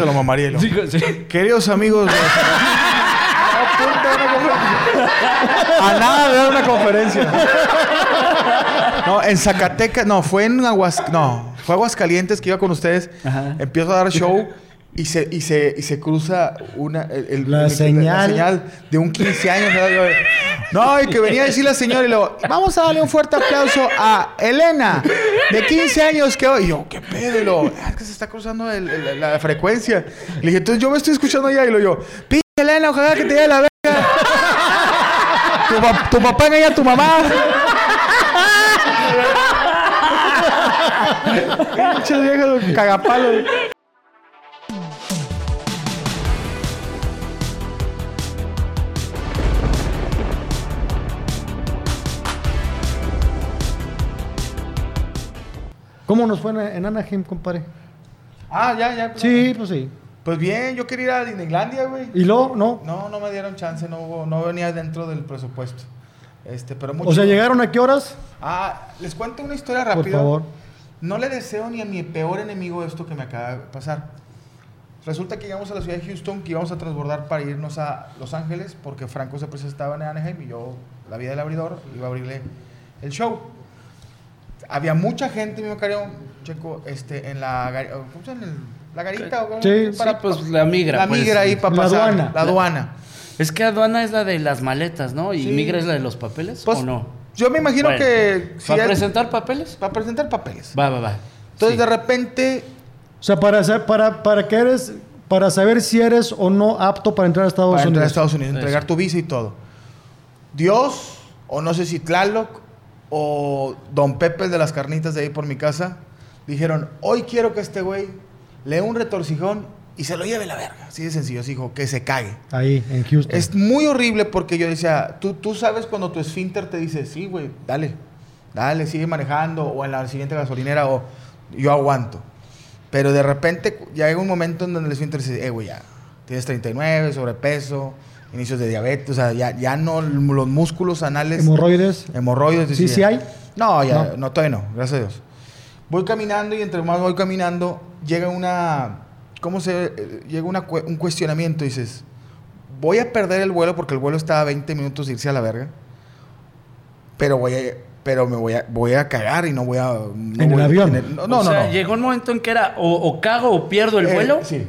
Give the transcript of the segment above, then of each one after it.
Se lo mamaría. y lo- Sí, sí. Queridos amigos. de- A nada de dar una conferencia. No, en Zacatecas, no, fue en Aguas, no, fue Aguascalientes que iba con ustedes. Ajá. Empiezo a dar show y se, y se, y se cruza una, el- el- La el- señal. de un 15 años. ¿verdad? No, y que venía a decir la señora y luego, vamos a darle un fuerte aplauso a Elena, de 15 años que hoy. Y yo, ¿qué pedo? Y luego, "Ah, es que se está cruzando la frecuencia. Le dije, entonces yo me estoy escuchando ya. Y lo yo, pinche Elena, ojalá que te dé la verga. tu, tu papá engaña a tu mamá. Pinche cagapalo. ¿Cómo nos fue en, Anaheim, compadre? Ah, ya, ya. Sí, pues sí. Pues bien, yo quería ir a Disneylandia, güey. ¿Y luego? No. No, no me dieron chance, no hubo, no venía dentro del presupuesto. Este, pero mucho. O sea, ¿llegaron a qué horas? Ah, les cuento una historia Por rápida. favor. No le deseo ni a mi peor enemigo esto que me acaba de pasar. Resulta que llegamos a la ciudad de Houston, que íbamos a transbordar para irnos a Los Ángeles, porque Franco se presentaba en Anaheim y yo, la vida del abridor, iba a abrirle el show. Había mucha gente, mi cariño, checo, este, en la, ¿cómo se llama? La garita. o? Sí, Sí, pues la migra. La pues. migra ahí para La pasar. aduana. La aduana. Es que aduana es la de las maletas, ¿no? ¿Y Sí. migra es la de los papeles Pues, o no? Yo me imagino Bueno, que... si ¿Para es- presentar papeles? Para presentar papeles. Va, va, va. Entonces, Sí. de repente, O sea, para, para, para que eres... Para saber si eres o no apto para entrar a Estados para entrar a Unidos. Estados Unidos, Eso. entregar tu visa y todo. Dios, o no sé si Tlaloc, o Don Pepe de las carnitas de ahí por mi casa, dijeron, hoy quiero que este güey le dé un retorcijón y se lo lleve la verga. Así de sencillo, así dijo, que se cague. Ahí, en Houston. Es muy horrible porque yo decía, tú, tú sabes cuando tu esfínter te dice, sí, güey, dale, dale, sigue manejando, o en la siguiente gasolinera, o yo aguanto. Pero de repente llega un momento en donde el esfínter dice, eh, güey, ya, tienes 39, sobrepeso, inicios de diabetes, o sea, ya, ya no, los músculos anales, Hemorroides. hemorroides. Sí, decía. sí hay. No, ya, no. No. todavía no, gracias a Dios. Voy caminando y entre más voy caminando, llega una, ¿cómo se, eh, llega una, un cuestionamiento, dices, voy a perder el vuelo porque el vuelo está a 20 minutos de irse a la verga, pero voy a, pero me voy a, voy a cagar y no voy a... no ¿En el voy- avión? no, no, o no, sea, no. llegó un momento en que era o, o cago o pierdo el Eh, vuelo. sí.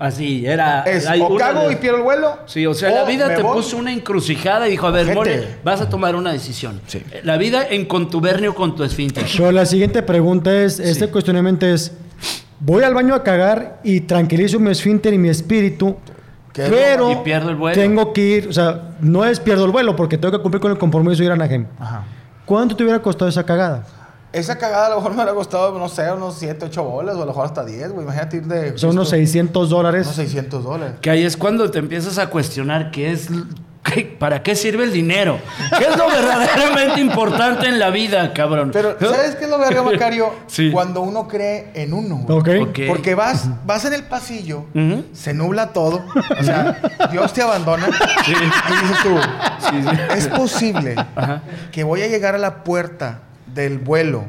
Así, era. Es, hay o cago de- y pierdo el vuelo. Sí, o sea, o la vida te voy. puso una encrucijada y dijo, a ver, mole, vas a tomar una decisión. Sí. La vida en contubernio con tu esfínter. Pero la siguiente pregunta es, este cuestionamiento es, voy al baño a cagar y tranquilizo mi esfínter y mi espíritu, ¿Qué es pero Y pierdo el vuelo. tengo que ir, o sea, no es pierdo el vuelo porque tengo que cumplir con el compromiso de ir a Anaheim. Ajá. ¿Cuánto te hubiera costado esa cagada? Esa cagada a lo mejor me hubiera costado, no sé, unos 7, 8 bolas, o a lo mejor hasta 10, güey. Imagínate ir de... Sea, unos justo- 600 dólares. Unos 600 dólares. Que ahí es cuando te empiezas a cuestionar qué es, qué- para qué sirve el dinero. ¿Qué es lo verdaderamente importante en la vida, cabrón? Pero, ¿sabes qué es lo verga, Macario? Sí. Cuando uno cree en uno. güey. Ok. Ok. Porque vas, vas en el pasillo, se nubla todo, o sea, Dios te abandona y dices tú, Sí, sí. es posible Ajá. que voy a llegar a la puerta del vuelo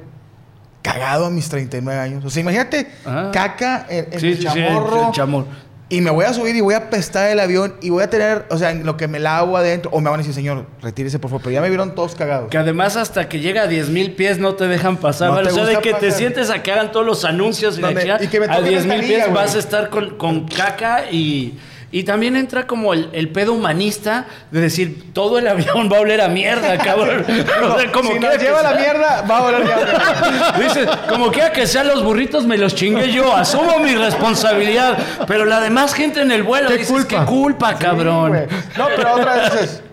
cagado a mis 39 años. O sea, imagínate Ajá. caca en, en Sí, mi sí, sí, chamorro. el chamor. Y me voy a subir y voy a apestar el avión y voy a tener, o sea, en lo que me lavo adentro. O me van a decir, señor, retírese por favor. Pero ya me vieron todos cagados. Que además hasta que llega a 10 mil pies no te dejan pasar. No ¿vale? te o sea, de que te sientes a que hagan todos los anuncios y, y que me a toquen 10 mil pies güey. vas a estar con, con caca y, y también entra como el, el pedo humanista de decir todo el avión va a oler a mierda, cabrón. O sea, como si nos que lleva la mierda, va a volar mierda. Dices, como quiera que sean los burritos, me los chingué yo, asumo mi responsabilidad. Pero la demás gente en el vuelo ¿Qué dices, culpa? qué culpa, cabrón. no, pero otra vez dices,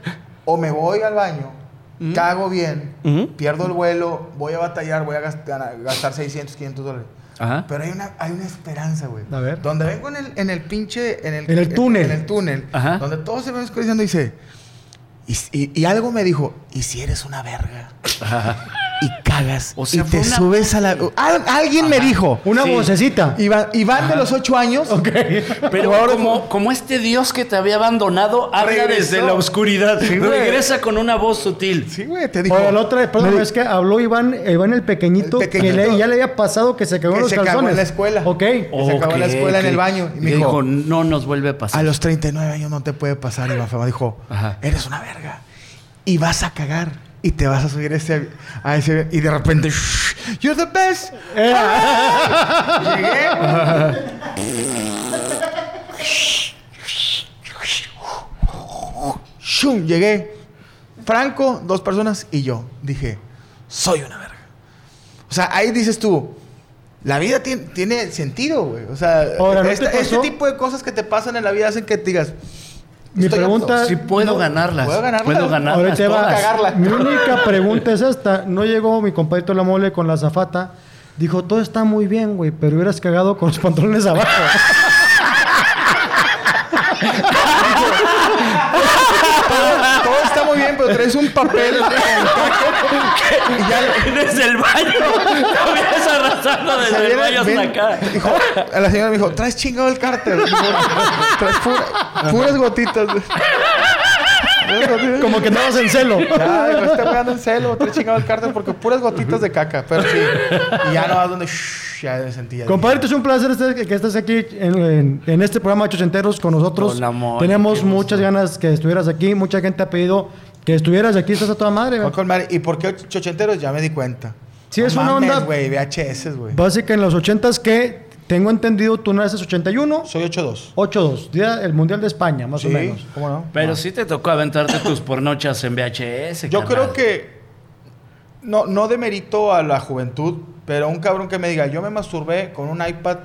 o me voy al baño, cago bien, pierdo el vuelo, voy a batallar, voy a gastar, gastar 600, 500 dólares. Ajá. Pero hay una, hay una esperanza, güey. A ver. Donde vengo en el, en el pinche... En el, En el túnel. En, el túnel. Ajá. Donde todo se me va oscureciendo y dice... Y, y- y algo me dijo, ¿y si eres una verga? Y cagas O sea, y te una subes a la... Al- alguien me dijo. Una Sí. vocecita. Iván, Iván de los ocho años. Pero ahora como, como este Dios que te había abandonado habla desde la oscuridad. Sí, güey. Regresa con una voz sutil. Sí, güey, te dijo. Oye, la otra, perdón, me- es que habló Iván, Iván el pequeñito, El pequeñito. que le- ya le había pasado que se cagó en los se calzones. cagó en la escuela. Ok. Que se acabó en la escuela en ok. el baño. Y Y me dijo, dijo, no nos vuelve a pasar. a los 39 años no te puede pasar, Iván Fama. Dijo, Ajá. eres una verga. Y vas a cagar. Y te vas a subir ese, a ese... Y de repente, "Shh, you're the best. Llegué. Shum, llegué. Franco, dos personas y yo. Dije, soy una verga. O sea, ahí dices tú, la vida tiene, tiene sentido, güey. O sea, Ahora, ¿no este tipo de cosas que te pasan en la vida hacen que te digas, Mi estoy pregunta-. Sí puedo ganarlas. puedo ganarlas. Puedo ganarlas Ahora te cagarla. Mi única pregunta es esta. No llegó mi compadrito La Mole con la zafata. Dijo, todo está muy bien, güey, pero hubieras cagado con los pantalones abajo. Todo está muy bien, pero traes un papel. y ya Desde el baño. Lo vienes arrastrando desde el baño hasta acá. dijo, a la señora me dijo, traes chingado el cárter. Traes pura- puras gotitas. Como que andabas en celo. Este güey anda en celo, traes chingado el cárter porque puras gotitas de caca. Pero sí. Y ya no vas donde shh, ya me sentía. Compadrito, es un placer que estés aquí en, en- en este programa de Ochenteros con nosotros. Con la mole, Tenemos qué gusto. muchas ganas que estuvieras aquí. Mucha gente ha pedido que estuvieras aquí. Estás a toda madre. Güey. con madre. ¿Y por qué ochenteros? Ya me di cuenta. Sí, No es una mames, onda- güey, VHS, güey. Básica en los ochentas que tengo entendido tú naces 81, Soy 8-2. 8-2. Día el Mundial de España, más o menos. ¿cómo no? Pero sí te tocó aventarte tus pornochas en VHS. Yo carnal. creo que no, no demerito a la juventud, pero un cabrón que me diga, yo me masturbé con un iPad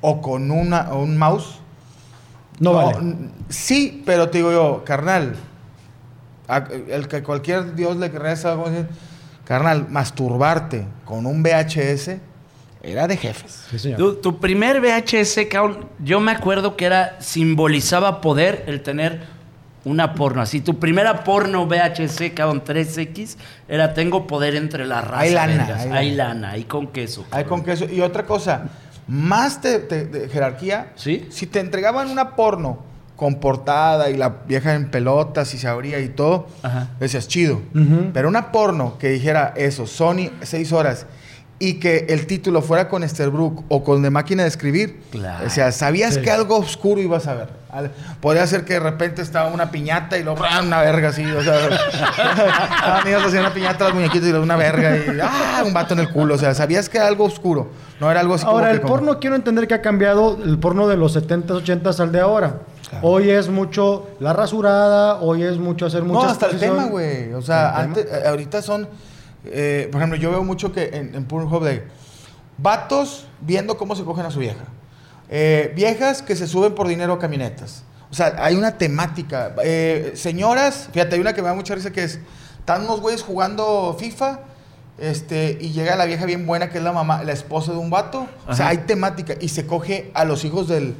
o con una, o un mouse. No, vale. n- Sí, pero te digo yo, carnal, el que cualquier Dios le reza, ¿cómo se dice? carnal, masturbarte con un VHS era de jefes. Sí, señor. Tu, tu primer VHS, yo me acuerdo que era, simbolizaba poder el tener una porno. Así, tu primera porno VHS, cabrón, 3X, era tengo poder entre la raza. Hay lana, hay Hay lana. hay con queso. Hay con queso. Y otra cosa, más de, jerarquía, ¿Sí? si te entregaban una porno con portada y la vieja en pelotas y se abría y todo, Ajá. decías chido. Pero una porno que dijera eso, Sony, seis horas, y que el título fuera con Esterbrook o con de máquina de escribir, Claro. o sea, sabías Sí. que algo oscuro ibas a ver. Podría ser que de repente estaba una piñata y luego ¡ah! una verga así, o sea, estaban niños haciendo una piñata las muñequitas y una verga y ¡ah! un vato en el culo, o sea, sabías que era algo oscuro, no era algo así como Ahora, que el como- porno quiero entender que ha cambiado el porno de los 70s, 80s al de ahora. Claro. Hoy es mucho la rasurada, hoy es mucho hacer No, muchas hasta el tema, güey. O sea, antes, eh, ahorita son. Eh, por ejemplo, yo veo mucho que en, en Pornhub de vatos viendo cómo se cogen a su vieja. Eh, viejas que se suben por dinero a camionetas. O sea, hay una temática. Eh, señoras, fíjate, hay una que me da mucha risa que es: están unos güeyes jugando FIFA. Este, y llega la vieja bien buena, que es la mamá, la esposa de un vato. O sea, hay temática. Y se coge a los hijos del.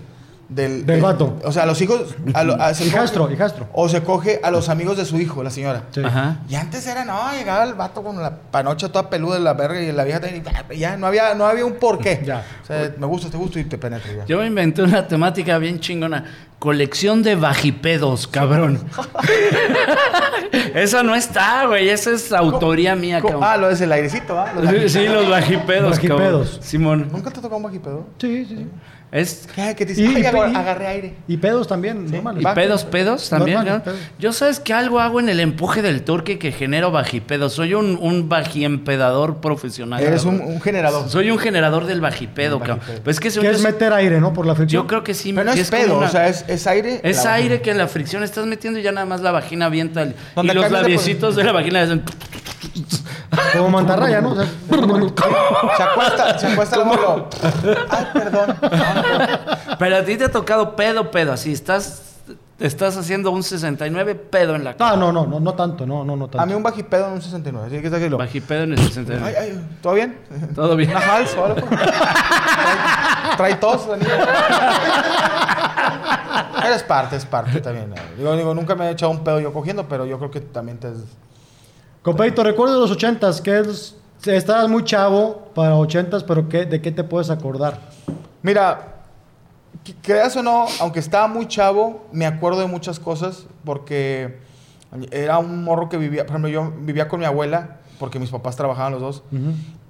Del, Del vato. O sea, a los hijos. A lo- a- se coge- Hijastro, hijastro. o se coge a los amigos de su hijo, la señora. Sí. Ajá. Y antes era, no, llegaba el vato con la panocha toda peluda de la verga y la vieja también, ya, no había, no había un porqué. Ya. O sea, me gusta, te gusta y te penetra ya. Yo me inventé una temática bien chingona. Colección de bajipedos, cabrón. Esa no está, güey. Esa es autoría mía, cabrón. Ah, lo es el airecito, ¿ah? Los Sí, los bajipedos, Bajipedos. cabrón. Simón. ¿Nunca te tocó un bajipedo? Sí, sí, sí. Es ¿Qué? ¿Qué te dice? Y- Ay, agarré aire. Y pedos también, normales. ¿Y pedos, pedos también? ¿no? pedos. Yo sabes que algo hago en el empuje del torque que genero bajipedos. Soy un, un bajiempedador profesional. Eres un, generador. Soy un generador del bajipedo, cabrón. Pues es que, yo, es meter aire, ¿no? Por la fricción. yo creo que sí. Pero no sí es pedo, una- o sea, es, es aire. Es aire vagina. que en la fricción estás metiendo y ya nada más la vagina avienta. el- y los labiecitos de la vagina hacen... Como mantarraya, ¿no? O sea, Se acuesta, se acuesta la mano. Ay, perdón. Pero a ti te ha tocado pedo, pedo. Así estás... Estás haciendo un 69 pedo en la no, no, no, no, no tanto, no, no, no tanto. A mí un bajipedo en un 69. Así que está aquí lo. Bajipedo en el 69. Ay, ay, ¿todo bien? Todo bien. Una hals o algo. Trae, tos. Eres parte, es parte también. Digo, digo, nunca me he echado un pedo yo cogiendo, pero yo creo que también te... Compadrito, recuerdo de los ochentas, que es, estabas muy chavo para ochentas, pero ¿qué, ¿de qué te puedes acordar? Mira, creas o no, aunque estaba muy chavo, me acuerdo de muchas cosas porque era un morro que vivía, por ejemplo, yo vivía con mi abuela porque mis papás trabajaban los dos.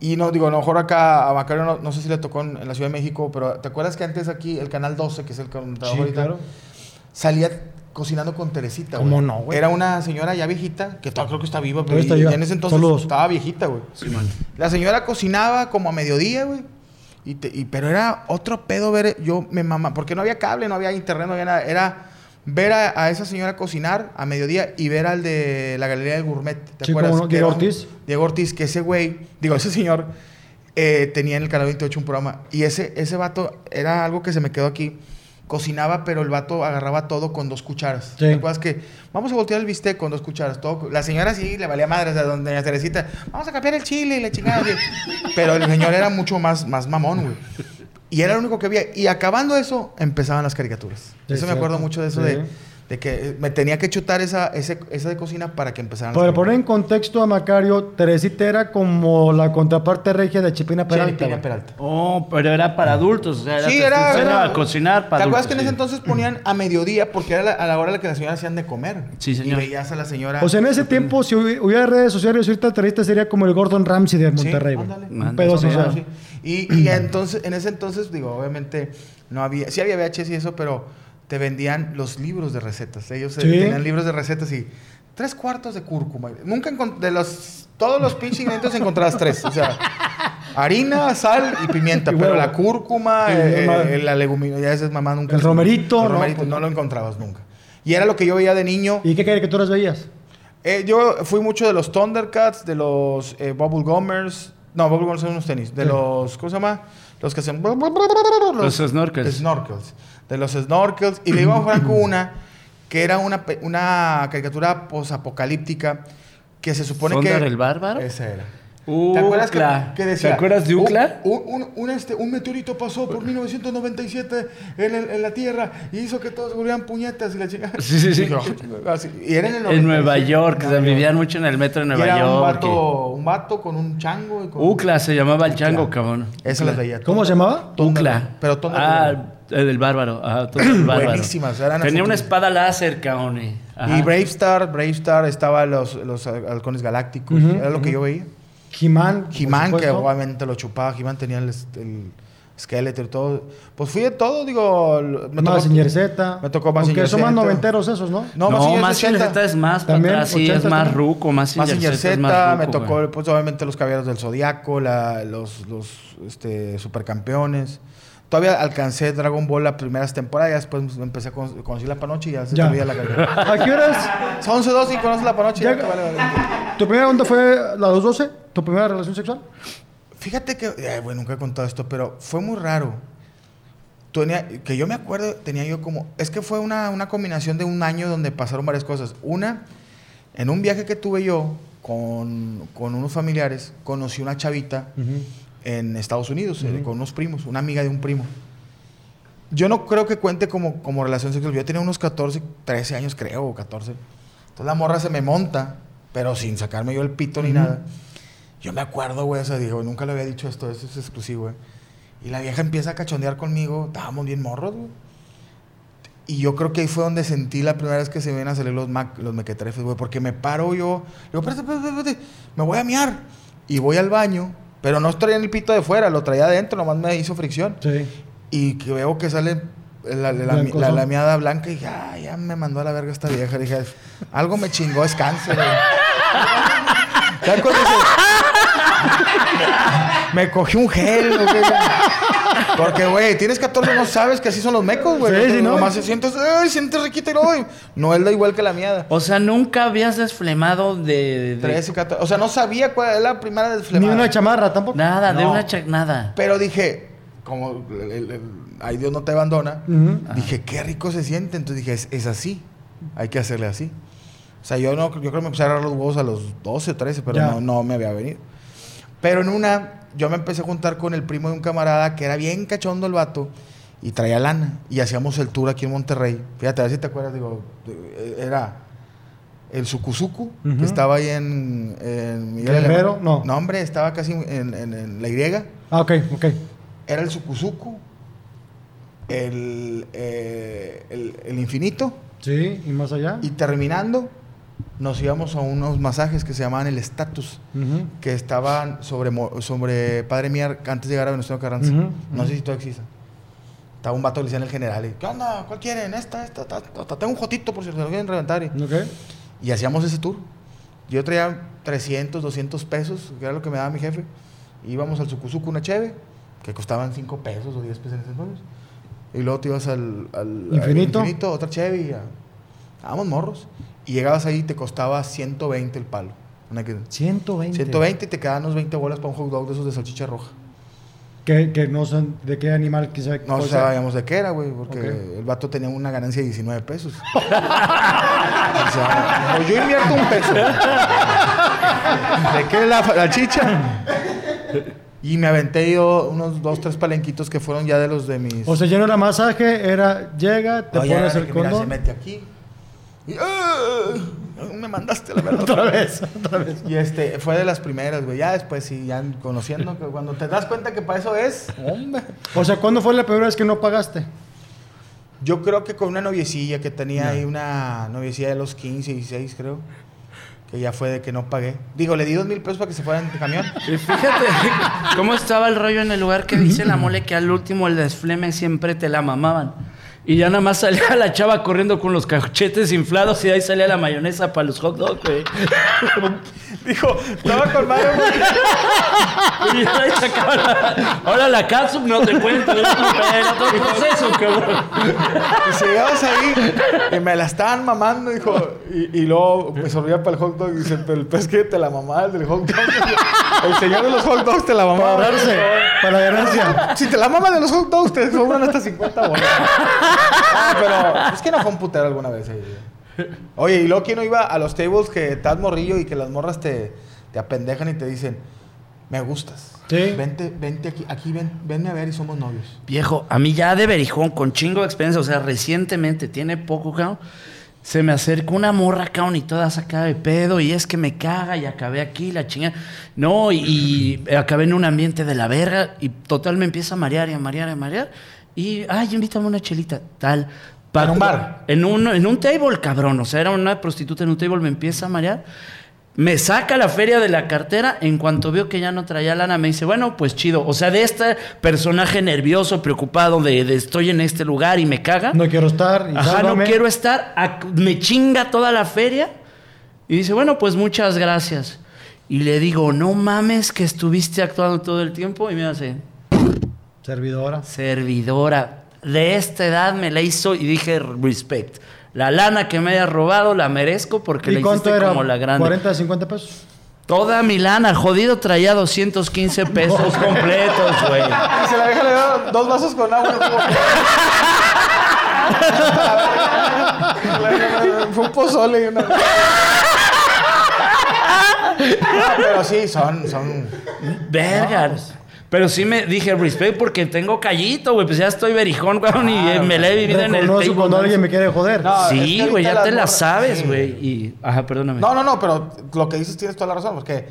Y no, digo, a lo mejor acá a Macario no, no sé si le tocó en, en la Ciudad de México, pero ¿te acuerdas que antes aquí el Canal 12, que es el que Sí, ahorita, claro. salía cocinando con Teresita, ¿Cómo güey? no, güey? Era una señora ya viejita, que todavía creo que está viva, pero está viva. en ese entonces Saludos. estaba viejita, güey. La señora cocinaba como a mediodía, güey. Y te- y- pero era otro pedo ver, yo me mamá, porque no había cable, no había internet, no había nada. Era ver a, a esa señora cocinar a mediodía y ver al de la Galería del Gourmet. ¿Te Sí, acuerdas? cómo no, Diego Ortiz. Diego Ortiz, que ese güey, digo, ese señor, eh, tenía en el Canal 28 un programa. Y ese, ese vato era algo que se me quedó aquí. Cocinaba, pero el vato agarraba todo con dos cucharas. Sí. ¿Te acuerdas que vamos a voltear el bistec con dos cucharas? Todo, la señora sí le valía madre, o sea, donde doña Teresita, vamos a cambiar el chile y la chingada. Pero el señor era mucho más, más mamón, güey. Y era lo único que había. Y acabando eso, empezaban las caricaturas. Sí, eso me acuerdo mucho de eso, Sí. de, de que me tenía que chutar esa, ese- esa de cocina para que empezaran Para poner en contexto a Macario, Teresita era como la contraparte regia de Chipina Peralta. Chilipina güey. Peralta. Oh, pero era para adultos. O sea, era, Sí, era, era- a cocinar para ¿Te acuerdas adultos, que en ese sí. entonces ponían a mediodía porque era la- a la hora en la que las señoras hacían de comer? Sí, señor. Y veías a la señora. O sea, en ese tiempo, si hubi- hubiera redes sociales, ahorita Teresita sería como el Gordon Ramsay de Monterrey. güey. ándale. Un Ándale. pedo Sí, social. sí. Y, y entonces, en ese entonces, digo, obviamente, no había, sí había VHS y eso, pero te vendían los libros de recetas. Ellos eh, Sí. tenían libros de recetas y tres cuartos de cúrcuma. Nunca de los, todos los pinches ingredientes encontrabas tres. O sea, harina, sal y pimienta. Y pero la cúrcuma, eh, eh, la leguminosa, ya esa es mamá nunca. El romerito, El no, romerito, pues no, no. lo encontrabas nunca. Y era lo que yo veía de niño. ¿Y qué caricaturas veías? Eh, yo fui mucho de los Thundercats, de los eh, Bubble Gummers. No, Bubble Gummers son unos tenis. De Sí. los, ¿cómo se llama? Los que hacen... Los snorkels. Snorkels. De los snorkels. Y le iba a Franco una que era una, una caricatura posapocalíptica que se supone ¿Thunder que... el bárbaro? Esa era. ¿Te acuerdas que, que decía? ¿Te acuerdas de Ucla? Un, un- un, este, un meteorito pasó por 1997 en, el- en la Tierra y hizo que todos volvieran puñetas y la chica. Sí, sí, sí. Y, yo, así, y era en el En Nueva 97, York, se Nueva York. vivían mucho en el metro de Y Nueva era un York. vato, un vato con un chango. Y con... Ucla se llamaba el chango, cabrón. Esa las veía. ¿Cómo se llamaba? Ucla. Pero Thunder- Ah, el del bárbaro. Ah, Thunder el bárbaro. Buenísimas, eran Tenía una espada láser, cabrón. y- ajá. Y Brave Star, Brave Star estaba los, los halcones galácticos. Ujú, era lo que yo veía. He-Man. He-Man, que obviamente lo chupaba. He-Man tenía el, el esqueleto y todo. Pues fui de todo, digo. Me Mazinger Z. Me tocó Aunque Mazinger son más noventeros esos, ¿no? No, No, Mazinger más Z. Es más para También, atrás, sí, es 80 más también. ruco, más Mazinger Z, más me tocó, güey. pues obviamente los caballeros del Zodiaco, la- los, los este, supercampeones. Todavía alcancé Dragon Ball las primeras temporadas, ya después empecé a con- conocer la panoche y ya se Ya. te la carrera. ¿A qué horas? Son 11, 12 y conoces la panoche. Ya- ya vale, vale. ¿Tu primera onda fue la de los 12? ¿Tu primera relación sexual? Fíjate que, ay, bueno, nunca he contado esto, pero fue muy raro. Tenía- que yo me acuerdo, tenía yo como, es que fue una, una combinación de un año donde pasaron varias cosas. Una, en un viaje que tuve yo con, con unos familiares, conocí una chavita en Estados Unidos, eh, con unos primos, una amiga de un primo. Yo no creo que cuente como, como relación sexual. Yo tenía unos 14, 13 años, creo, o 14. Entonces la morra se me monta, pero sin sacarme yo el pito ni nada. Yo me acuerdo, güey, o sea, digo, nunca le había dicho esto, eso es exclusivo, güey. Y la vieja empieza a cachondear conmigo, estábamos bien morros, güey. Y yo creo que ahí fue donde sentí la primera vez que se ven a salir los, mac, los mequetrefes, güey, porque me paro yo, digo, espérate, espérate, espérate, me voy a miar. Y voy al baño, pero no traía el pito de fuera, lo traía adentro, nomás me hizo fricción. Sí. Y que veo que sale la, la, la, Blancosón. la lamiada blanca y dije, "Ay, ya me mandó a la verga esta vieja. Dije, algo me chingó, es cáncer. güey". ¿Sabes cuando dices, Me cogí un gel. ¿o qué? Porque, güey, tienes 14, no sabes que así son los mecos, güey. Sí, sí, ¿no? Nomás se sientes, ay, sientes riquita y no, güey. No es da igual que la miada. O sea, nunca habías desflemado de... de- 13, 14. O sea, no sabía cuál era la primera Ni desflemada. una chamarra tampoco. Nada, de No. una cha- nada. Pero dije, como el, el- el- ay Dios no te abandona, dije, qué rico se siente. Entonces dije, es, es así. Hay que hacerle así. O sea, yo no, yo creo que me empecé a agarrar los huevos a los 12 o 13, pero Ya. no, no me había venido. Pero en una, yo me empecé a juntar con el primo de un camarada que era bien cachondo el vato y traía lana. Y hacíamos el tour aquí en Monterrey. Fíjate, a ver si te acuerdas, digo, era el Sucuzucu, Ujú. que estaba ahí en, en Miguel. No. No, hombre, estaba casi en, en- en la Y. Ah, ok, ok. Era el Sucuzucu, el, eh, el, el Infinito, Sí, y más allá. y terminando, nos íbamos a unos masajes que se llamaban el Status, Ujú. que estaban sobre, sobre Padre Mier antes de llegar a Venustiano Carranza. Ujú, No ujú. sé si todavía existe. Estaba un vato que le decían el general. y, ¿Qué onda? ¿Cuál quieren? Esta, esta, esta, esta. Tengo un jotito por si lo quieren reventar. Y, Ok. y hacíamos ese tour. Yo traía 300, 200 pesos, que era lo que me daba mi jefe. Íbamos al Sucuzucu, una cheve, que costaban 5 pesos o 10 pesos en ese entonces. Y luego te ibas al, al- al Infinito. infinito, otra cheve y ya. Estábamos morros. Y llegabas ahí y te costaba 120 el palo. Una que- 120. 120 y te quedaban unos 20 bolas para un hot dog de esos de salchicha roja. Que, que no sé de qué animal quizá. No sabíamos de qué era, güey, porque el vato tenía una ganancia de 19 pesos. o sea, pues yo invierto un peso. ¿De qué la, la chicha? Y me aventé yo unos dos, tres palenquitos que fueron ya de los de mis... O sea, ya no era masaje, era llega, te pones el que mira, se condón. mete aquí. Y, ¡ah! me mandaste la verdad. Otra vez, otra vez. Y este, fue de las primeras, güey. Ya después sí, ya conociendo, que cuando te das cuenta que para eso es, hombre. O sea, ¿cuándo fue la primera vez que no pagaste? Yo creo que con una noviecilla que tenía ahí una noviecilla de los 15, 16, creo. Que ya fue de que no pagué. Digo, le di dos mil pesos para que se fuera en camión. Y fíjate cómo estaba el rollo en el lugar que dice la mole que al último el desfleme siempre te la mamaban. Y ya nada más salía la chava corriendo con los cachetes inflados y de ahí salía la mayonesa para los hot dogs, güey. Dijo, estaba con madre, güey. Y ahí sacaba la- Ahora la catsup no te cuento, es otro proceso, cabrón. Y si llegabas ahí y me la estaban mamando, dijo. Y, y luego me sorbía para el hot dog. Y dice, pero el pez que te la mamaba, el del hot dog. El señor de los hot dogs te la Para mamaba. para la ganancia. Si te la mama de los hot dogs, te sobran hasta 50 bolas. Ah, pero es que no fue un putero alguna vez. ahí. Oye, y luego quién no iba a los tables que estás morrillo y que las morras te, te apendejan y te dicen, me gustas. Sí. Vente, vente aquí, aquí ven, venme a ver y somos novios. Viejo, a mí ya de Berijón, con chingo de experiencia, o sea, recientemente, tiene poco, cabrón, se me acercó una morra, cabrón, y toda sacada de pedo, y es que me caga, y acabé aquí, la chingada. No, y, y acabé en un ambiente de la verga, y total me empieza a marear y a marear y a marear, y, ay, invítame una chelita, tal. ¿En un bar? En un, en un table, cabrón, o sea, era una prostituta en un table, me empieza a marear. Me saca la feria de la cartera. En cuanto vio que ya no traía lana, me dice, bueno, pues chido. O sea, de este personaje nervioso, preocupado de, de estoy en este lugar y me caga. No quiero estar. y Ajá, no quiero estar. ac- Me chinga toda la feria. Y dice, bueno, pues muchas gracias. Y le digo, no mames que estuviste actuando todo el tiempo. Y me hace, Servidora. servidora. De esta edad me la hizo y dije, respect. La lana que me haya robado la merezco porque la ¿Y cuánto hiciste era? como la grande. ¿40, 50 pesos? Toda mi lana, jodido, traía 215 pesos completos, güey. Y se la deja le da dos vasos con agua. Fue un pozole y una. No, pero sí, son, son. Vergas. Pero sí me dije respect porque tengo callito, güey. Pues ya estoy berijón, güey. y eh, me la he vivido en el table, cuando ¿no? alguien me quiere joder. No, es que Sí, ahorita güey, ya te la sabes, sí. güey. Y, ajá, perdóname. No, no, no, pero lo que dices tienes toda la razón, porque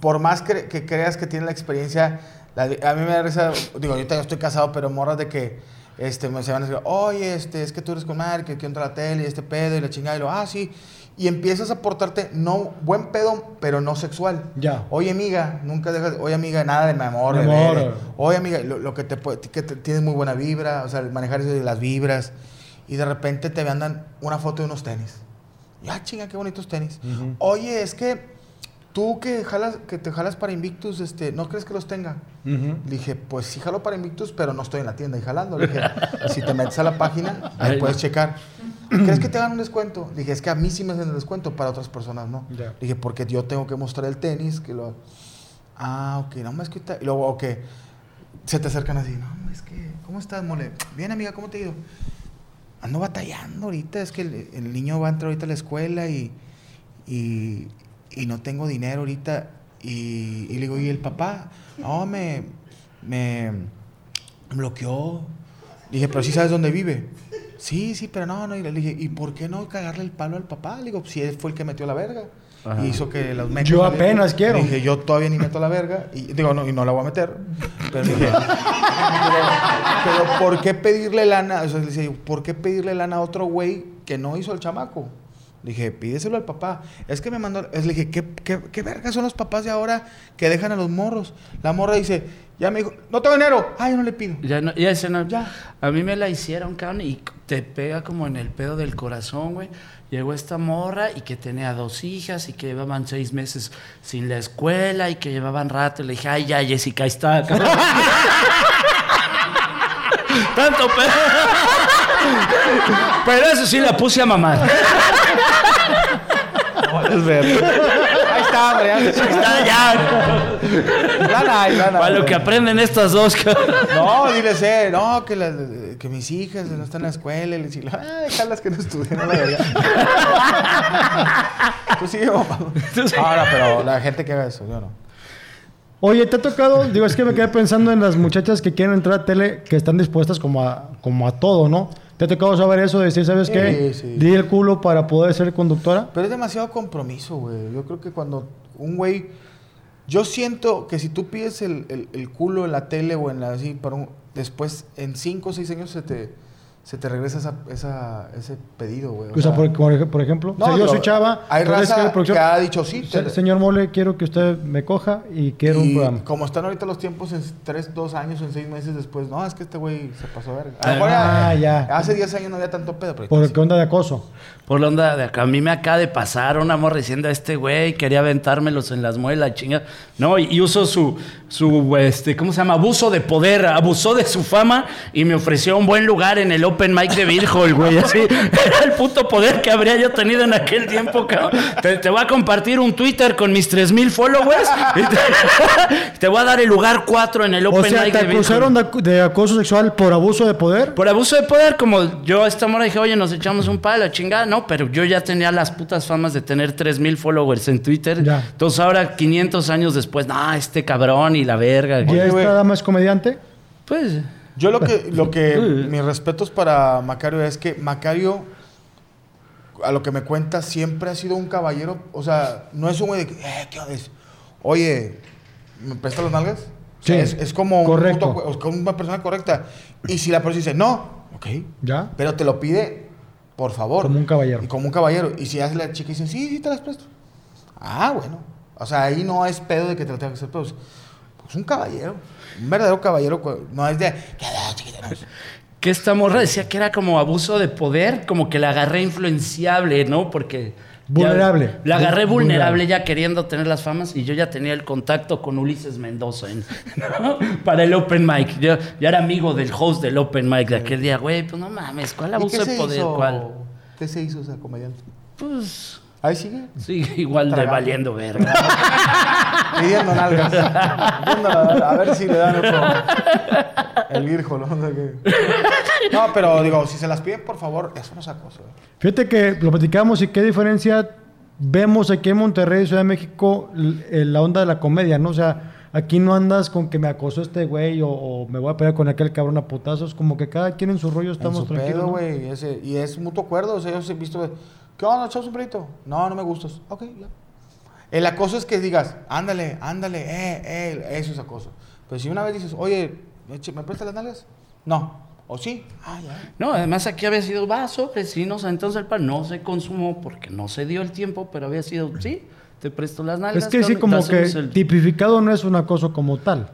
por más que, que creas que tienes la experiencia, la- a mí me da risa, digo, yo también estoy casado, pero morras de que este, me se van a decir, oye, este, es que tú eres con madre, que quiero entrar a la tele y este pedo y la chingada, y lo, ah, sí. Y empiezas a portarte, no, buen pedo, pero no sexual. Ya. Oye, amiga, nunca dejas, oye, amiga, nada de mi amor, Mi bebé. amor. Oye, amiga, lo, lo que te puede- que te- tienes muy buena vibra, o sea, manejar eso de las vibras. Y de repente te mandan una foto de unos tenis. Y, ah, chinga, qué bonitos tenis. Oye, es que tú que jalas, que te jalas para Invictus, este, ¿no crees que los tenga? Le dije, pues sí jalo para Invictus, pero no estoy en la tienda y jalando. Le dije, si te metes a la página, ahí puedes checar. ¿Crees que te dan un descuento? Le dije, es que a mí sí me hacen el descuento, para otras personas no. Le dije, porque yo tengo que mostrar el tenis, que lo... Ah, ok, no, es que... Y luego, ok, se te acercan así, no, es que, ¿cómo estás, mole? Bien, amiga, ¿cómo te ha ido? Ando batallando ahorita, es que el, el niño va a entrar ahorita a la escuela y, y, y no tengo dinero ahorita. Y, y le digo, ¿y el papá? No, me, me bloqueó. Dije, pero sí sabes dónde vive. Sí, sí, pero no, no. Y le dije, ¿y por qué no cagarle el palo al papá? Le digo, si él fue el que metió la verga. Ajá. Y hizo que los Yo apenas quiero. Le dije, yo todavía ni meto la verga. Y digo, no, y no la voy a meter. Pero le dije, pero, pero ¿por qué pedirle lana? O sea, le decía, ¿por qué pedirle lana a otro güey que no hizo el chamaco? Le dije, pídeselo al papá. Es que me mandó. le dije, ¿qué, qué, qué verga son los papás de ahora que dejan a los morros? La morra dice, ya me dijo, no tengo dinero. Ah, yo no le pido. Ya, no, ya ese no. Ya. A mí me la hicieron, cabrón, y te pega como en el pedo del corazón, güey. Llegó esta morra y que tenía dos hijas y que llevaban seis meses sin la escuela y que llevaban rato. Le dije, ay, ya, Jessica, ahí está, cabrón. Tanto pedo. Pero eso sí la puse a mamar. Es verdad. Ahí está, hombre. Ya, Está ya. Lana hay, lana Para lo que aprenden estas dos, cabrón. No, diles, eh, no, que, las- que mis hijas no están en la escuela. Y les digo, ah, déjalas que no estudien, la verga. Tú sigue, mamá. Ahora, pero la gente que haga eso, yo no. Oye, ¿te ha tocado? Digo, es que me quedé pensando en las muchachas que quieren entrar a tele, que están dispuestas como a, como a todo, ¿no? ¿Te ha tocado saber eso? De decir, ¿sabes Sí, qué? sí. Di el culo para poder ser conductora. Pero es demasiado compromiso, güey. Yo creo que cuando un güey. Yo siento que si tú pides el, el- el culo en la tele o en la así, para un- después en 5 o 6 años se te, se te regresa esa, esa- ese pedido, güey. O sea, por, por ej- por ejemplo, no, o sea, yo soy chava. Hay ¿sabes qué, raza producción? que ha dicho sí. Se- te- señor Mole, quiero que usted me coja y quiero un programa. como están ahorita los tiempos, en 3, 2 años, en 6 meses después, no, es que este güey se pasó a verga. A mejor Ah, ya. Hace 10 años no había tanto pedo, pero ¿Por qué onda de acoso? Por la onda de acá, a mí me acaba de pasar una morra diciendo a este güey, quería aventármelos en las muelas, chinga. No, y, y usó su, su, este, ¿cómo se llama? Abuso de poder, abusó de su fama y me ofreció un buen lugar en el Open Mic de Virgol, güey. Así, era el puto poder que habría yo tenido en aquel tiempo, cabrón. Te, te voy a compartir un Twitter con mis 3000 followers y te, te voy a dar el lugar 4 en el Open O sea, Mic ¿te de acusaron de, ac- de acoso sexual por abuso de poder? Por abuso de poder, como yo a esta mora dije, oye, nos echamos un palo, chingada, no, pero yo ya tenía las putas famas de tener 3000 followers en Twitter. Ya. Entonces ahora, 500 años después, no, este cabrón y la verga. ¿Y Oye, esta güey. dama es comediante? Pues, Yo lo que, lo que, mis respetos para Macario es que Macario, a lo que me cuenta, siempre ha sido un caballero. O sea, no es un güey de que, eh, ¿qué onda es? Oye, ¿me prestas las nalgas? O sea, Sí, es, es como un correcto. puto- una persona correcta. Y si la persona dice, no, ok, ¿Ya? pero te lo pide, por favor. Como un caballero. Y como un caballero. Y si hace la chica y dice, sí, sí, te las presto. Ah, bueno. O sea, ahí no es pedo de que te lo tenga que hacer, pero es pues, un caballero. Un verdadero caballero. No es de, que esta morra decía que era como abuso de poder, como que la agarré influenciable, ¿no? Porque... ya- Vulnerable. la agarré Vul- vulnerable, vulnerable. ya queriendo tener las famas y yo ya tenía el contacto con Ulises Mendoza en- ¿no? para el Open Mic. Yo ya era amigo del host del Open Mic de aquel día, güey, pues no mames, ¿cuál ¿Y abuso qué de se poder? hizo? ¿Cuál? ¿Qué se hizo esa comediante? Pues Ahí sigue. sí, igual de valiendo verga. Pidiendo nalgas. A ver si le dan otro. El virgo, ¿no? No, pero digo, si se las piden, por favor, eso no es acoso. ¿eh? Fíjate que lo platicamos y qué diferencia vemos aquí en Monterrey, Ciudad de México, eh, la onda de la comedia, ¿no? O sea, aquí no andas con que me acosó este güey o, o me voy a pelear con aquel cabrón a putazos, como que cada quien en su rollo estamos en su tranquilos. pedo, ¿no? güey. ese- Y es mutuo acuerdo. O sea, yo he visto, ¿qué onda? ¿Echamos un pleito? No, no me gustas. Ok, ya. El acoso es que digas, ándale, ándale, eh, eh, eso es acoso. Pero si una vez dices, oye, ¿me prestas las nalgas? No. ¿O sí? Ah, ya. No, además aquí había sido, va, sobre, sí, nos entonces el pan no se consumó porque no se dio el tiempo, pero había sido, sí, te presto las nalgas. Es que sí, como que el- tipificado no es un acoso como tal.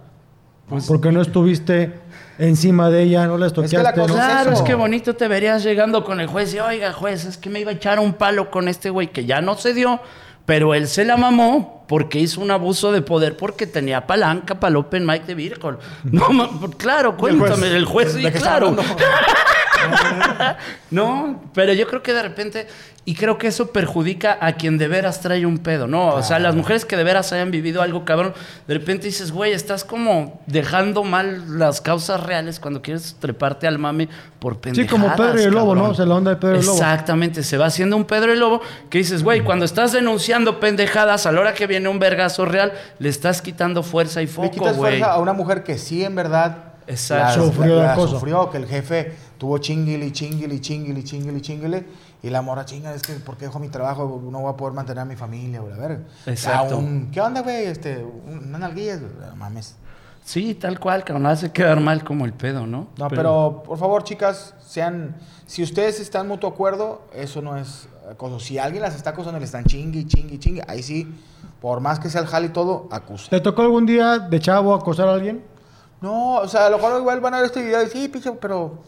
Pues porque no estuviste encima de ella, no la que la estoqueaste. cosa ¿no? es Claro, eso. es que bonito te verías llegando con el juez y, oiga, juez, es que me iba a echar un palo con este güey que ya no se dio, pero él se la mamó porque hizo un abuso de poder porque tenía palanca para el Open Mic de Virgol. No, ma- claro, Y el juez, cuéntame, el juez, sí, ¿de qué está claro. No, pero yo creo que de repente, y creo que eso perjudica a quien de veras trae un pedo, ¿no? O sea, las mujeres que de veras hayan vivido algo cabrón, de repente dices, güey, estás como dejando mal las causas reales cuando quieres treparte al mame por Sí, pendejadas. como Pedro y el Lobo, cabrón. ¿no? O sea, la onda de Pedro y el Lobo. Exactamente, se va haciendo un Pedro el Lobo que dices, güey, cuando estás denunciando pendejadas, a la hora que viene un vergazo real, le estás quitando fuerza y Le foco, quitas güey. fuerza a una mujer que sí, en verdad, Exacto. la- Sufrió la- el la acoso. Sufrió, que el jefe tuvo chinguili, chinguili, chinguili, chinguili, chinguili. Y la mora chinga, es que ¿por qué dejo mi trabajo? No voy a poder mantener a mi familia, güey, a ver. Exacto. ¿Qué onda, güey? Este, güey, no mames. Sí, tal cual, cabrón. Hace quedar mal como el pedo, ¿no? No, pero, por favor, chicas, sean. Si ustedes están en mutuo acuerdo, eso no es acoso. Si alguien las está acosando y le están chingue, chingue, chingue, ahí sí, por más que sea el jale y todo, acusa. ¿Te tocó algún día de chavo acosar a alguien? No, o sea, a lo mejor igual van a ver este video y sí, picha, pero.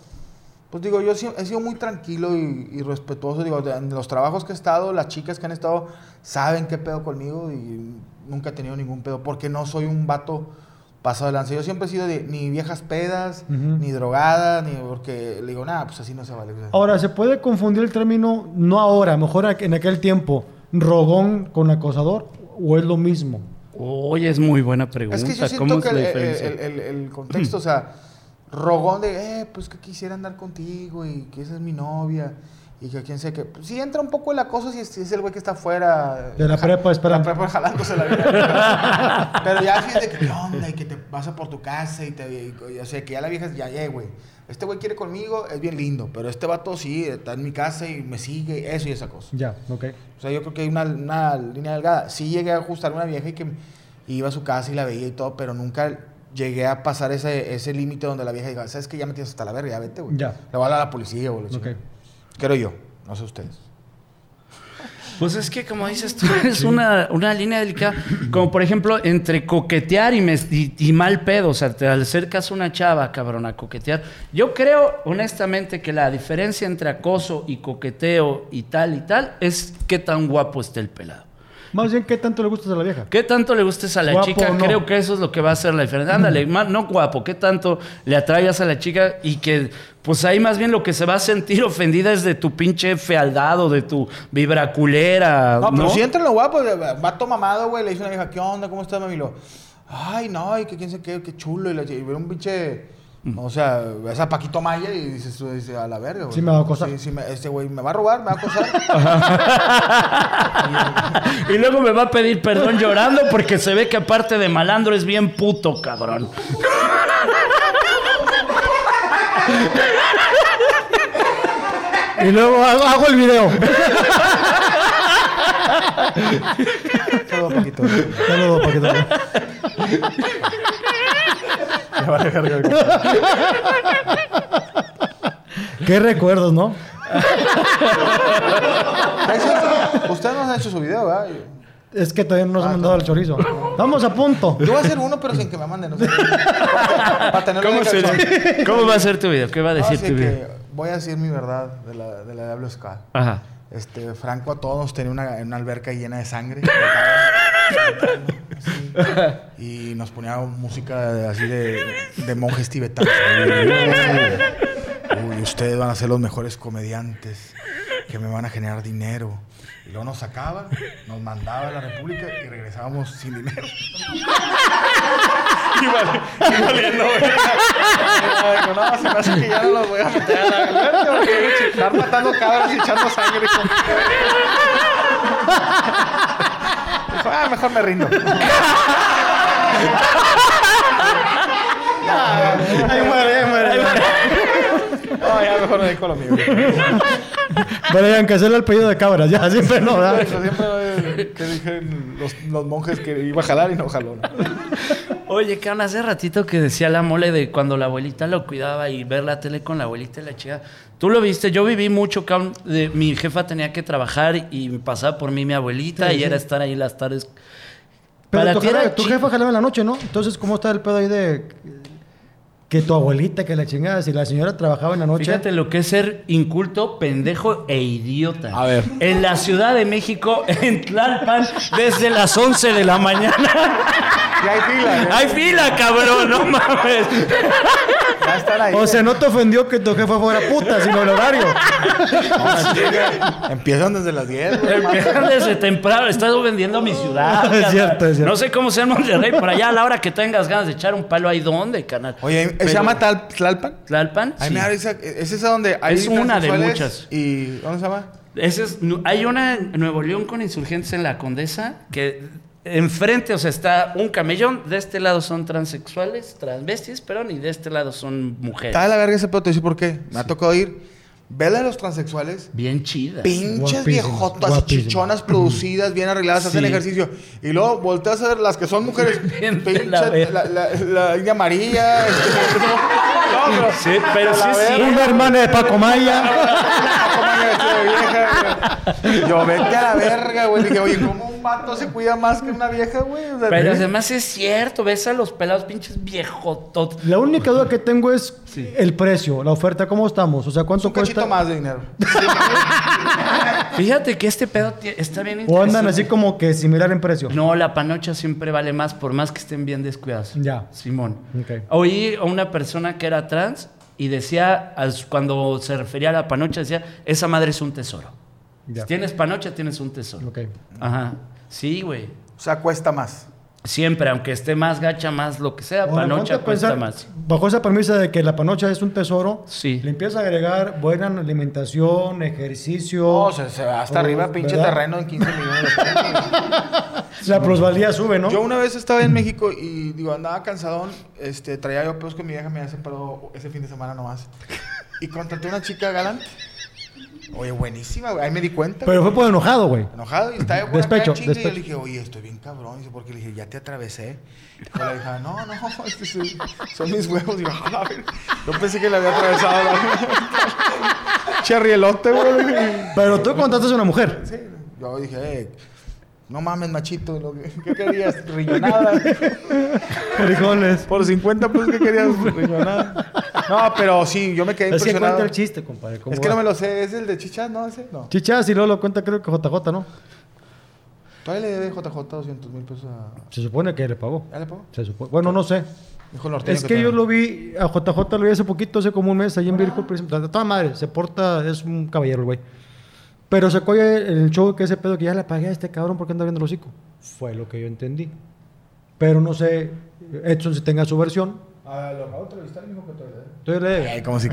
Pues digo, yo he sido muy tranquilo y, y respetuoso. Digo, en los trabajos que he estado, las chicas que han estado saben qué pedo conmigo y nunca he tenido ningún pedo porque no soy un vato pasado de lanza. Yo siempre he sido de ni viejas pedas, Ujú. ni drogadas, ni porque le digo, nada, pues así no se vale. Ahora, ¿se puede confundir el término, no ahora, mejor en aquel tiempo, rogón con acosador? ¿O es lo mismo? Oye, es muy buena pregunta. Es que yo ¿Cómo siento es que la el, diferencia? el- el- el contexto, o sea, rogón de, eh, pues que quisiera andar contigo y que esa es mi novia y que quién sé qué. Pues, sí entra un poco el acoso si es, si es el güey que está afuera. De la prepa esperando. La prepa jalándose la vida. Pero ya es de que, ¿qué onda? Y que te pasa por tu casa y te... y- y- o sea, que ya la vieja es, ya, güey. Este güey quiere conmigo, es bien lindo, pero este vato sí, está en mi casa y me sigue, eso y esa cosa. Ya, ok. O sea, yo creo que hay una, una línea delgada. Sí llegué a ajustar una vieja y que iba a su casa y la veía y todo, pero nunca llegué a pasar ese, ese límite donde la vieja diga, ¿sabes que Ya me tienes hasta la verga, ya vete, güey. Ya. Le voy a hablar a la policía, güey. Ok. Creo yo, no sé ustedes. Pues es que, como dices tú, es una, una línea delicada. Como por ejemplo, entre coquetear y, mes- y- y mal pedo. O sea, te acercas a una chava, cabrón, a coquetear. Yo creo, honestamente, que la diferencia entre acoso y coqueteo y tal y tal es qué tan guapo esté el pelado. Más bien, ¿qué tanto le gustas a la vieja? ¿Qué tanto le gustes a la Guapo chica? no. Creo que eso es lo que va a hacer la diferencia. Ándale, ma- no guapo, ¿qué tanto le atraigas a la chica? Y que, pues ahí más bien lo que se va a sentir ofendida es de tu pinche fealdad o de tu vibraculera. No, No, pero si entra en lo guapo, vato mamado, güey, le dice a una vieja, ¿qué onda? ¿Cómo estás, mami? Y lo, Ay, no, y que quién sé qué, qué chulo. Y, la, y ve un pinche... O sea, ves a Paquito Maya y dices, dices, a la verga, güey. Sí me va a acosar. Sí, sí, me- este güey me va a robar, me va a acosar. Y luego me va a pedir perdón llorando porque se ve que aparte de malandro es bien puto, cabrón. Y luego hago, hago el video. Saludos, Paquito. Saludos, Paquito. Me vale verga, güey. Qué recuerdos, ¿no? Ustedes no han hecho su video, ¿verdad? Es que todavía no nos han mandado el chorizo. Estamos a punto. Yo voy a hacer uno, pero sin que me manden. No sé. Para tenerlo ¿Cómo, se-. ¿Cómo va a ser tu video? ¿Qué va a decir Así tu video? voy a decir mi verdad de la, de la Diablo Ska. Ajá. Este, Franco a todos tenía una, una alberca llena de sangre. Y nos ponía música de- así de, de monjes tibetanos. Uy, ustedes van a ser los mejores comediantes que me van a generar dinero. Y luego nos sacaba, nos mandaba a la República y regresábamos sin dinero. y vale, y valiendo, güey. Digo, no, se me hace que ya no los voy a meter a la porque estar matando cabras y echando sangre. Dijo, ah, mejor me rindo. Muere. No, ya mejor me dedico a lo mío. Que hacerle el pedido de cabras. Ya, siempre no, ¿verdad? Eso siempre eh, que dijeron los, los monjes que iba a jalar y no jaló. ¿no? Oye, que hace ratito que decía la mole de cuando la abuelita lo cuidaba y ver la tele con la abuelita y la chica. Tú lo viste, yo viví mucho, de- mi jefa tenía que trabajar y pasaba por mí mi abuelita Sí, y sí. era estar ahí las tardes. Pero Para tu, ti era jefa, tu jefa jalaba en la noche, ¿no? Entonces, ¿cómo está el pedo ahí de que tu abuelita, que la chingada, si la señora trabajaba en la noche? Fíjate lo que es ser inculto, pendejo e idiota. A ver. En la Ciudad de México, en Tlalpan, desde las 11 de la mañana. Y hay fila. ¿eh? ¡Hay fila, cabrón! ¡No mames! Ahí. O sea, no te ofendió que tu jefa fuera puta, sino el horario. No, Empiezan desde las 10. güey. Empiezan desde temprano. Estás vendiendo mi ciudad. Es cierto, es cierto. No sé cómo sea en Monterrey, pero allá a la hora que tengas ganas de echar un palo, ¿hay dónde, canal? Oye, ¿se llama Tal- Tlalpan? ¿Tlalpan? Ay, Sí. me ¿Es esa donde hay Es una de muchas. ¿Y dónde se llama? Ese es- hay una en Nuevo León con insurgentes en la Condesa que enfrente, o sea, está un camellón. De este lado son transexuales, transvestis, perdón, y de este lado son mujeres. Está de la verga ese pedo, te decir por qué. Me ha tocado ir. Vela de los transexuales. Bien chida. Pinches Guapísimas, viejotas, guapísimas. chichonas, producidas, bien arregladas, hacen Sí. ejercicio. Y luego volteas a ver las que son mujeres. Bien de pinche, la la, verga. la, la India María. este, no, pero, Sí, pero sí cierto. Una hermana de Paco Maya. ¿Cómo me vestí de vieja, güey? Yo, vete a la verga, güey. Dije, oye, ¿cómo un vato se cuida más que una vieja, güey? O sea, Pero además es cierto, ves a los pelados pinches viejotot. La única duda que tengo es el precio, la oferta, ¿cómo estamos? O sea, ¿cuánto un cachito cuesta? más de dinero. Fíjate que este pedo está bien O interesante. andan así como que similar en precio. No, la panocha siempre vale más, por más que estén bien descuidados. Ya. Simón. Ok. Oí a una persona que era trans y decía, cuando se refería a la panocha, decía, esa madre es un tesoro. Ya. Si tienes panocha, tienes un tesoro. Ok. Ajá. Sí, güey. O sea, cuesta más. Siempre, aunque esté más gacha, más lo que sea, Ahora, panocha cuesta pensar, más. Bajo esa premisa de que la panocha es un tesoro, Sí. le empiezas a agregar buena alimentación, ejercicio. No, se, se va hasta o- arriba, pinche ¿verdad? terreno en 15 millones de pesos. La plusvalía sube, ¿no? Yo una vez estaba en México y digo, andaba cansadón, este, traía yo pedos con mi vieja, me había separado ese fin de semana nomás. Y contraté una chica galante. Oye, buenísima, güey. Ahí me di cuenta. Pero fue por enojado, güey. Enojado y estaba yo Despecho, acá chingue, y yo despecho. le dije, oye, estoy bien cabrón. Dice, porque le dije, ya te atravesé. Dijo la hija, no, no, este es- son mis huevos. Digo, "Ah, a ver. Yo pensé que le había atravesado la... Cherrielote, güey. Pero tú contratas a una mujer. Sí, yo dije, eh, no mames, machito, lo que- ¿qué querías? Riñonada. Frijoles. Por 50 pesos, ¿qué querías? Riñonada. No, pero sí, yo me quedé Es que impresionado. cuenta el chiste, compadre. ¿cómo Es que va? no me lo sé, ¿es el de chichas? No, ese no. Chichas y luego lo cuenta creo que JJ, ¿no? Todavía le debe JJ 200 mil pesos a... Se supone que le pagó. ¿Ya le pagó? Se supone. Bueno, no sé. Dijo norteño Es que yo lo vi, a JJ lo vi hace poquito, hace como un mes, ahí en Virgo. De toda madre, se porta, es un caballero el güey. Pero sacó ya en el show que ese pedo que ya le pagué a este cabrón porque anda viendo el hocico. Fue lo que yo entendí. Pero no sé, Edson si tenga su versión. Ah, lo acabo de entrevistar y dijo que todavía. Entonces le Ay, como si.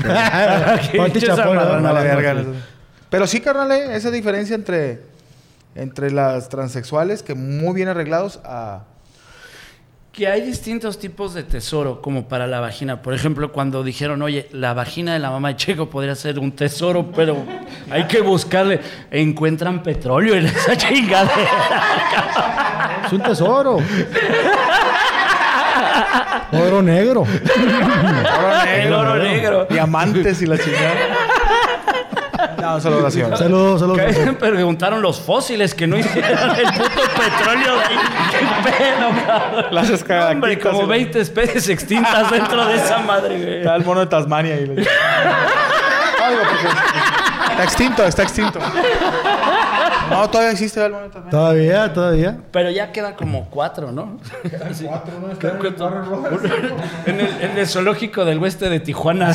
Pero sí, carnal, eh, esa diferencia entre, entre las transexuales, que muy bien arreglados, a... Que hay distintos tipos de tesoro, como para la vagina. Por ejemplo, cuando dijeron, oye, la vagina de la mamá de Checo podría ser un tesoro, pero hay que buscarle. Encuentran petróleo en esa chingadera. Es un tesoro. Oro negro. Oro El oro negro. Diamantes y la chingada. No, solo oración. Saludos, saludos. Que preguntaron los fósiles que no hicieron el puto petróleo de ahí. ¿Qué pedo, cabrón? Las Hombre, escalactitas como y- 20 especies extintas dentro de esa madre, güey. Está el mono de Tasmania ahí. digo, porque está extinto, está extinto. No, todavía existe el mono de Tasmania. Todavía, todavía. Pero ya quedan como cuatro, ¿no? Sí. Cuatro, ¿no? Creo que en, el, en el zoológico del oeste de Tijuana.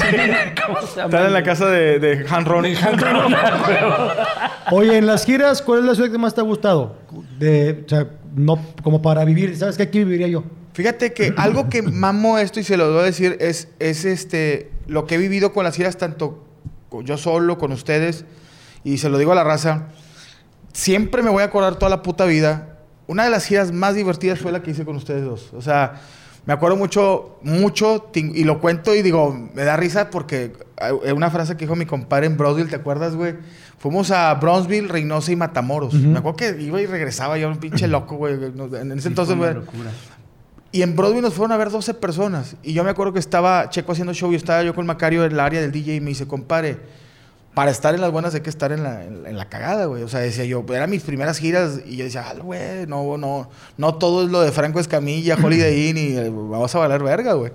¿Cómo se llama? Están en la casa de, de Han Ronnie. Oye, en las giras, ¿cuál es la ciudad que más te ha gustado? De, o sea, no como para vivir. ¿Sabes qué? Aquí viviría yo. Fíjate que algo que mamo esto y se lo voy a decir es, es este, lo que he vivido con las giras, tanto yo solo, con ustedes, y se lo digo a la raza, siempre me voy a acordar toda la puta vida. Una de las giras más divertidas fue la que hice con ustedes dos. O sea, me acuerdo mucho, mucho, y lo cuento y digo, me da risa porque una frase que dijo mi compadre en Broadville, ¿te acuerdas, güey? Fuimos a Bronzeville, Reynosa y Matamoros. Me acuerdo que iba y regresaba, yo era un pinche loco, güey. En ese entonces, güey. Y en Broadway nos fueron a ver 12 personas. Y yo me acuerdo que estaba Checo haciendo show y estaba yo con Macario en el área del DJ y me dice, compadre, para estar en las buenas hay que estar en la, en, en la cagada, güey. O sea, decía yo, eran mis primeras giras y yo decía, ah, güey, no, no, no todo es lo de Franco Escamilla, Holiday Inn y eh, vamos a valer verga, güey.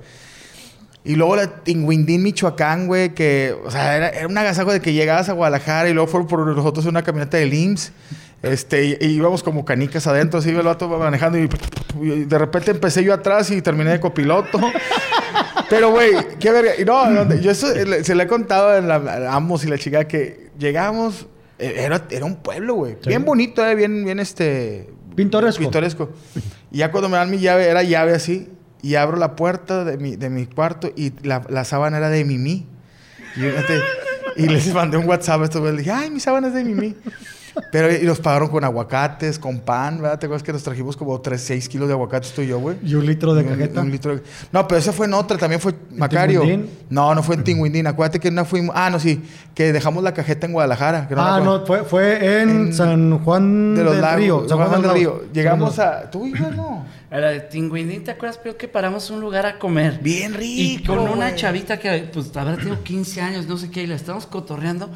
Y luego la Tinguindín, Michoacán, güey, que, o sea, era, era un agasajo de que llegabas a Guadalajara y luego fueron por nosotros en una camioneta del IMSS. Este, y, y íbamos como canicas adentro, así el vato manejando y, y de repente empecé yo atrás y terminé de copiloto. Pero, güey, qué verga. Y no, no, yo eso se le he contado en la, a Amos y la chica que llegamos, eh, era, era un pueblo, güey. Sí. Bien bonito, eh, bien, bien este... Pintoresco. Pintoresco. Y ya cuando me dan mi llave, era llave así, y abro la puerta de mi, de mi cuarto y la, la sábana era de Mimi. Y, fíjate, y les mandé un WhatsApp a estos güeyes, le dije, ay, mi sábana es de Mimi. Pero y nos pagaron con aguacates, con pan, ¿verdad? ¿Te acuerdas que nos trajimos como 3, 6 kilos de aguacates tú y yo, güey? Y un litro de cajeta. un litro de- No, pero esa fue en otra, también fue Macario. Tinguindín? No, no fue en Tinguindín. Acuérdate que no fuimos. Ah, no, sí. Que dejamos la cajeta en Guadalajara. que ah, no, fue, fue en, En- San Juan De los del lagos. Río. San Juan del. Río. Llegamos a. Tú y yo no. Era de Tinguindín, ¿te acuerdas, Pio, que paramos a un lugar a comer? Bien Y rico. con una chavita que, pues, habrá tenido 15 años, no sé qué, y la estamos cotorreando.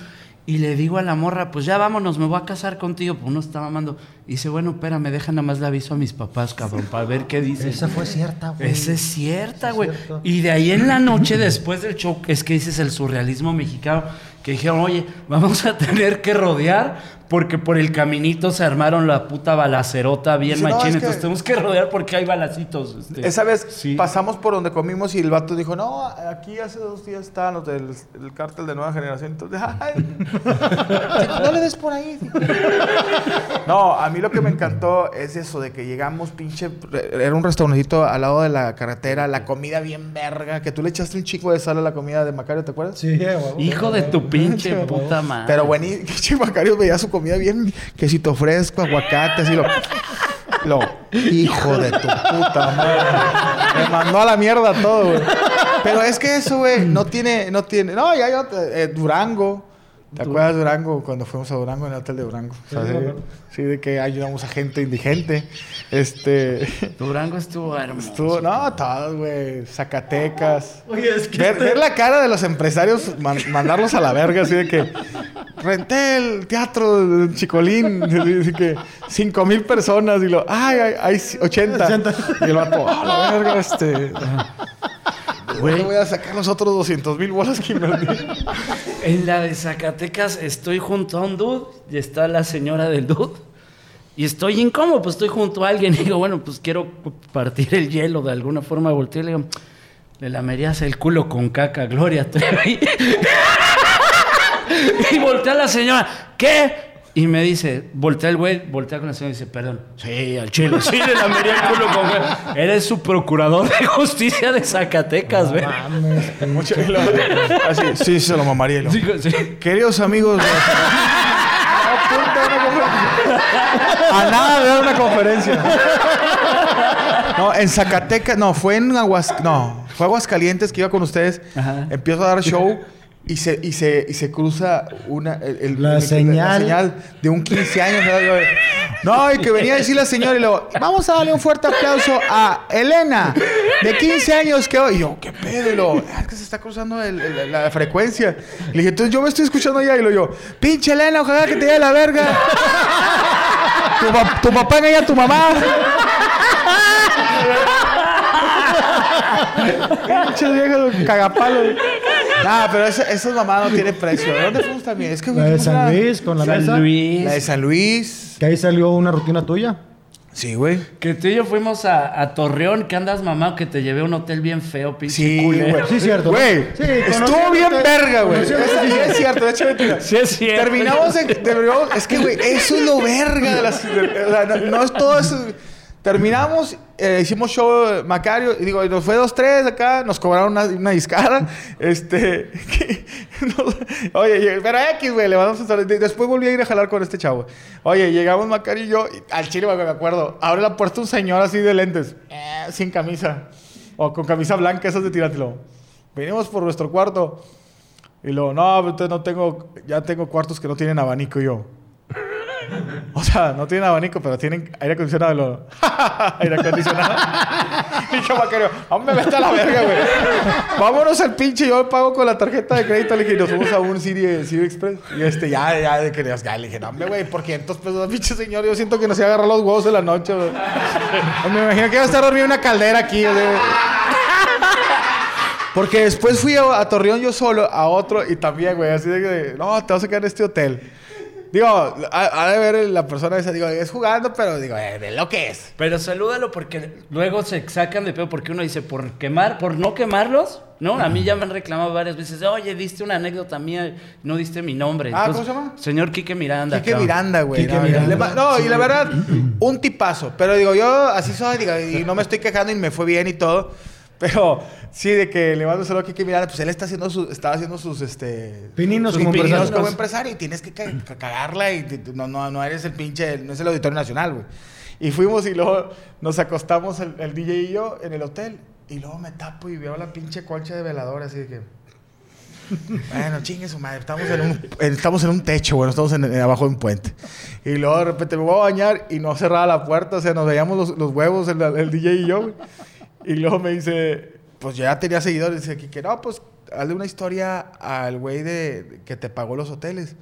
Y le digo a la morra, pues ya vámonos, me voy a casar contigo. Pues uno está mamando. Y dice, bueno, espérame, deja nada más le aviso a mis papás, cabrón, para ver qué dice. Esa fue cierta, güey. Esa es cierta, güey. Y de ahí en la noche, después del show, es que dices el surrealismo mexicano, que dijeron, oye, vamos a tener que rodear porque por el caminito se armaron la puta balacerota bien no, machín. que- Entonces tenemos que rodear porque hay balacitos. este. Esa vez Sí. pasamos por donde comimos y el vato dijo, no, aquí hace dos días estaban los del el cártel de nueva generación. Entonces, ay, no le des por ahí. No, a mí lo que me encantó es eso de que llegamos, pinche, era un restaurantito al lado de la carretera, la comida bien verga, que tú le echaste un chico de sal a la comida de Macario, ¿te acuerdas? Sí. Hijo de tu pinche puta madre. Pero buenísimo, pinche Macario veía su comida bien, quesito fresco, aguacate, así lo... Lo, hijo de tu puta madre. Me mandó a la mierda todo, güey. Pero es que eso, güey, no tiene, no tiene. No, ya yo, eh, Durango. ¿Te acuerdas de Durango cuando fuimos a Durango en el hotel de Durango? O sea, Sí, sí, de que ayudamos a gente indigente. Este. Durango estuvo hermoso. Estuvo, no, todos, güey. Zacatecas. Oye, es que Ver, este- ver la cara de los empresarios, man- mandarlos a la verga, así de que renté el teatro de Chicolín, así que cinco mil personas y lo, ay, hay, hay 80. 80. Y el vato, a la verga, este. Güey, voy a sacar los otros 200 mil bolas que invertí. En la de Zacatecas estoy junto a un dude y está la señora del dude. Y estoy incómodo, pues estoy junto a alguien y digo, bueno, pues quiero partir el hielo de alguna forma. Volteo y le digo, le lamerías el culo con caca, Gloria Trevi. y voltea la señora, ¿qué? Y me dice, voltea el güey, voltea con la señora y dice, perdón. Sí, al chile, sí, le lamería el culo con caca. Eres su procurador de justicia de Zacatecas, güey. Mames, Mucho, así, sí, se lo mamaría. lo, Sí, sí. Queridos amigos. A nada de dar una conferencia. No, en Zacatecas, no, fue en Aguas, no, fue Aguascalientes que iba con ustedes. Ajá. Empiezo a dar show y se, y se, y se cruza una, el- el- La el- señal. señal de un 15 años. No, y que venía a decir la señora y luego, vamos a darle un fuerte aplauso a Elena, de 15 años que hoy. Y yo, ¿qué pedo? Y luego, "Ah, es que se está cruzando la frecuencia. Le dije, entonces yo me estoy escuchando allá. Y lo yo, pinche Elena, ojalá que te lleve la verga. tu, pa- tu papá engaña a tu mamá. Pinches viejos cagapalos. Nah, pero esa, esa mamá no tiene precio. ¿De dónde fuimos también? Es que La de San Luis con la San mesa. Luis. La de San Luis. Que ahí salió una rutina tuya. Sí, güey. Que tú y yo fuimos a, a Torreón, que andas mamá, que te llevé a un hotel bien feo, pinche Sí, culero. güey. Sí, cierto. Güey, Sí, estuvo bien verga, güey. Sí es cierto, de hecho mentira. Sí es cierto. Terminamos en... terminamos- es que, güey, eso es lo verga de las... de- o sea, no, no es todo eso... Terminamos, eh, hicimos show Macario, y digo, nos fue dos, tres acá, nos cobraron una, una discara. Este. oye, pero X, güey, le saludo. De- Después volví a ir a jalar con este chavo. Oye, llegamos Macario y yo, al chile, me acuerdo. Abre la puerta un señor así de lentes, eh, sin camisa, o con camisa blanca, esas de tirátelo. Venimos por nuestro cuarto. Y luego, no, entonces no tengo, ya tengo cuartos que no tienen abanico yo. O sea, no tienen abanico, pero tienen aire acondicionado. aire acondicionado. yo, Macario, hombre, vete a la verga, güey. Vámonos al pinche, yo pago con la tarjeta de crédito. Le dije, nos fuimos a un City Express. Y este, ya, ya, de que ya, le dije, no, hombre, güey, por 500 pesos, pinche señor. Yo siento que nos iba a agarrar los huevos de la noche, güey. Me imagino que iba a estar dormido en una caldera aquí, o porque después fui a, a Torreón yo solo, a otro, y también, güey, así de que, no, te vas a quedar en este hotel. Digo, ha, ha de ver la persona esa, digo, es jugando, pero digo, eh, de lo que es. Pero salúdalo porque luego se sacan de pedo porque uno dice, por quemar, por no quemarlos, ¿no? A mí ya me han reclamado varias veces, oye, diste una anécdota mía, no diste mi nombre. Ah, ¿cómo se llama? Señor Quique Miranda. Quique cabrón. Miranda, güey. Quique no, Miranda. no, y la verdad, un tipazo. Pero digo, yo así soy, digo, y no me estoy quejando y me fue bien y todo. Pero sí, de que le mando un saludo a Kike Miranda, pues él está haciendo sus, estaba haciendo sus, este... Pininos sus como pininos empresario. como empresario y tienes que ca- ca- cagarla y te- no, no, no eres el pinche, no es el Auditorio Nacional, güey. Y fuimos y luego nos acostamos el, el DJ y yo en el hotel y luego me tapo y veo la pinche concha de velador así de que... Bueno, chingue su madre, estamos en un, estamos en un techo, bueno, estamos en, en- abajo de un puente. Y luego de repente me voy a bañar y no cerraba la puerta, o sea, nos veíamos los, los huevos, el, el DJ y yo, güey. Y luego me dice, pues ya tenía seguidores, dice aquí que no, pues hazle una historia al güey de que te pagó los hoteles.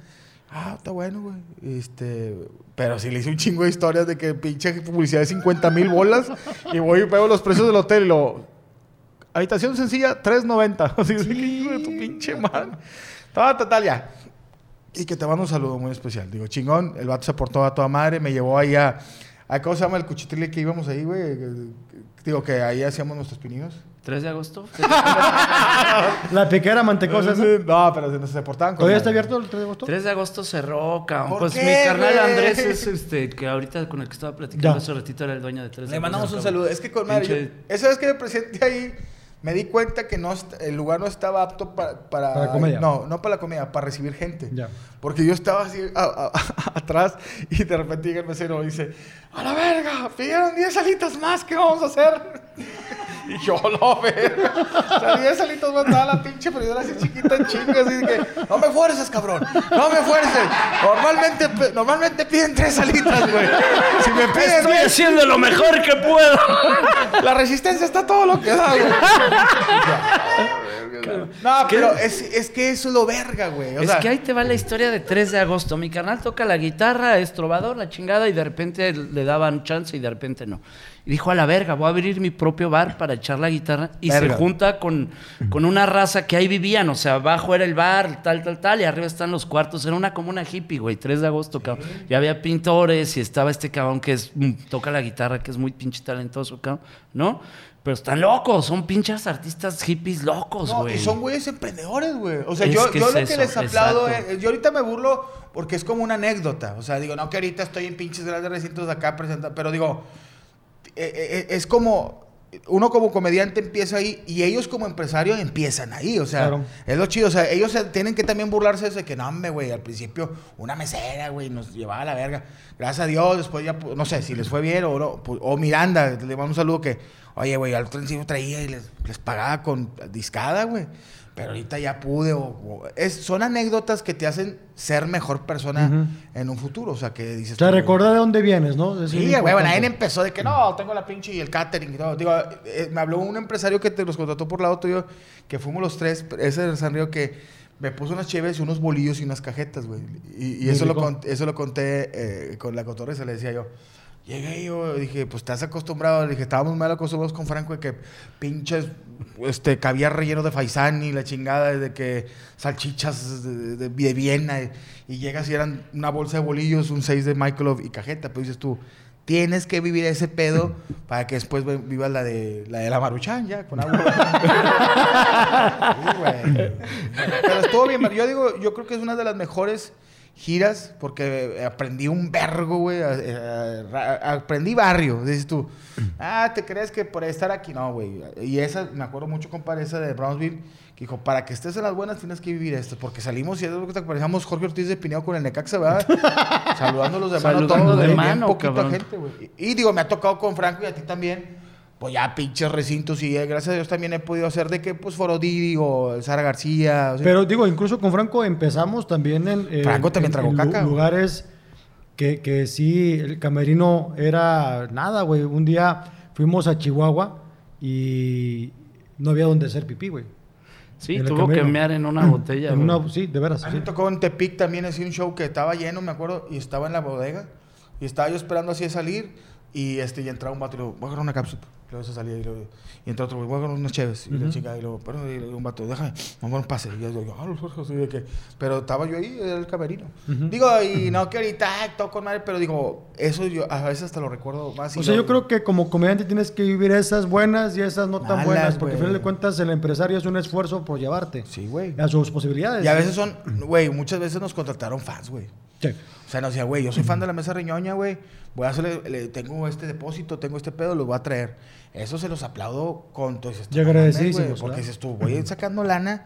Ah, está bueno, güey. Este, pero si le hice un chingo de historias de que pinche publicidad de 50 mil bolas y voy y pego los precios del hotel y lo, Habitación sencilla, 3.90. Así de que hijo de tu pinche madre. Todo total ya. Y que te mando un saludo muy especial. Digo, chingón, el vato se portó a toda madre, me llevó ahí a, a ¿cómo se llama el cuchitril que íbamos ahí, güey? Digo, que ahí hacíamos nuestros pininos. 3 de agosto. La piquera mantecosa. esa. No, pero se, se portaban con ¿Todavía está abierto el 3 de agosto? 3 de agosto cerró, cabrón. ¿Por Pues qué, mi carnal güey? Andrés es este, que ahorita con el que estaba platicando Ya. hace ratito era el dueño de 3 de Le agosto. mandamos un saludo. Es que con madre, yo- esa vez que me presenté ahí, me di cuenta que no el lugar no estaba apto para... Para, Para comedia. No, no para la comedia, para recibir gente. Ya. Porque yo estaba así a- a- a- atrás y de repente llega el mesero y dice, a la verga, pidieron 10 alitas más, ¿qué vamos a hacer? Y yo, lo verga. O sea, 10 alitas más, estaba la pinche freidora así chiquita en chinga, así de que, no me fuerces, cabrón, no me fuerces. Normalmente, normalmente piden 3 alitas, güey. Si me piden Estoy 10, haciendo lo mejor que puedo. la resistencia está todo lo que da, güey. No, pero es, es que eso es lo verga, güey. O es sea, que ahí te va la historia de 3 de agosto. Mi carnal toca la guitarra, es trovador, la chingada, y de repente le daban chance y de repente no. Y dijo, a la verga, voy a abrir mi propio bar para echar la guitarra. Y Verga. se junta con, con una raza que ahí vivían. O sea, abajo era el bar, tal, tal, tal, y arriba están los cuartos. Era una comuna hippie, güey, 3 de agosto, cabrón. Y había pintores y estaba este cabrón que es, mm, toca la guitarra, que es muy pinche talentoso, cabrón, ¿no? Pero están locos, son pinches artistas hippies locos, No, güey. y son güeyes emprendedores, güey. O sea, Es yo, que yo lo que les aplaudo, es- yo ahorita me burlo porque es como una anécdota. O sea, digo, no que ahorita estoy en pinches grandes recintos de acá presentando, pero digo, eh, eh, es como, uno como comediante empieza ahí y ellos como empresarios empiezan ahí. O sea, Claro. es lo chido. O sea, ellos tienen que también burlarse de que no, hombre, güey, al principio una mesera, güey, nos llevaba a la verga. Gracias a Dios, después ya, no sé, si les fue bien o no. pues, o Miranda, le mando un saludo que, oye, güey, al principio traía y les, les pagaba con discada, güey. Pero ahorita ya pude. O, o- es, son anécdotas que te hacen ser mejor persona en un futuro. O sea, que dices. Tú, recordar de dónde vienes, ¿no? Es Sí, güey, bueno, nadie empezó de que no, tengo la pinche y el catering y todo. Digo, eh, me habló un empresario que te los contrató por lado tuyo, que fuimos los tres, ese de San Río que me puso unas cheves y unos bolillos y unas cajetas, güey. Y, eso, lo rico. eso lo conté eh, con la cotorreza, le decía yo. Llegué yo dije, pues estás acostumbrado, le dije, estábamos mal acostumbrados con Franco de que pinches, este, caviar relleno de faisán y la chingada de que salchichas de, de- de Viena y, y llegas y eran una bolsa de bolillos, un 6 de Michael y cajeta, pero dices tú, tienes que vivir ese pedo para que después vivas la de la de la maruchan ya, con agua. Sí, güey. Pero estuvo bien, yo digo, yo creo que es una de las mejores giras porque aprendí un vergo, güey. a- aprendí barrio, dices tú. Ah, ¿te crees que por estar aquí? No, güey. Y esa, me acuerdo mucho, compadre, esa de Brownsville, que dijo, para que estés en las buenas tienes que vivir esto. Porque salimos y es lo que te parecíamos Jorge Ortiz de Pineo con el Necaxa, ¿verdad? Saludando a los de mano Saludando todos, de mano, poquita gente, güey. Y, y digo, me ha tocado con Franco y a ti también. Pues ya pinches recintos y eh, gracias a Dios también he podido hacer de que, pues, Foro Didi o Sara García. o sea, Pero digo, incluso con Franco empezamos también en, eh, Franco también en- tragó en lu- caca, güey. lugares que, que sí, el camerino era nada, güey. Un día fuimos a Chihuahua y no había donde hacer pipí, güey. Sí, tuvo que mear en una botella. En güey. una- sí, de veras. A mí sí. me tocó en Tepic también así un show que estaba lleno, me acuerdo, y estaba en la bodega. Y estaba yo esperando así a salir. Y este, y entraba un vato y le digo, voy a agarrar una cápsula. Luego se salía y, luego, y entró otro, voy a unas chéves. Y la Ujú. chica, y luego, pero y un vato, déjame, vamos a un pase. Y yo digo, ah, los ojos, así de que. Pero estaba yo ahí, era el camerino. Ujú. Digo, y no que ahorita, toco con madre, pero digo, eso yo a veces hasta lo recuerdo más. y O sea, lo- yo creo que como comediante tienes que vivir esas buenas y esas no tan Malas, buenas, porque al final de cuentas el empresario es un esfuerzo por llevarte Sí, güey. a sus posibilidades. Y a veces son, güey, muchas veces nos contrataron fans, güey. Sí. O sea, nos decía, güey, yo soy fan de la mesa riñoña, güey. Voy a hacerle, le- tengo este depósito, tengo este pedo, los voy a traer. Eso se los aplaudo con todo. Dices, Y "No mames, agradecidísimos, güey", Porque dices tú, voy a ir sacando lana.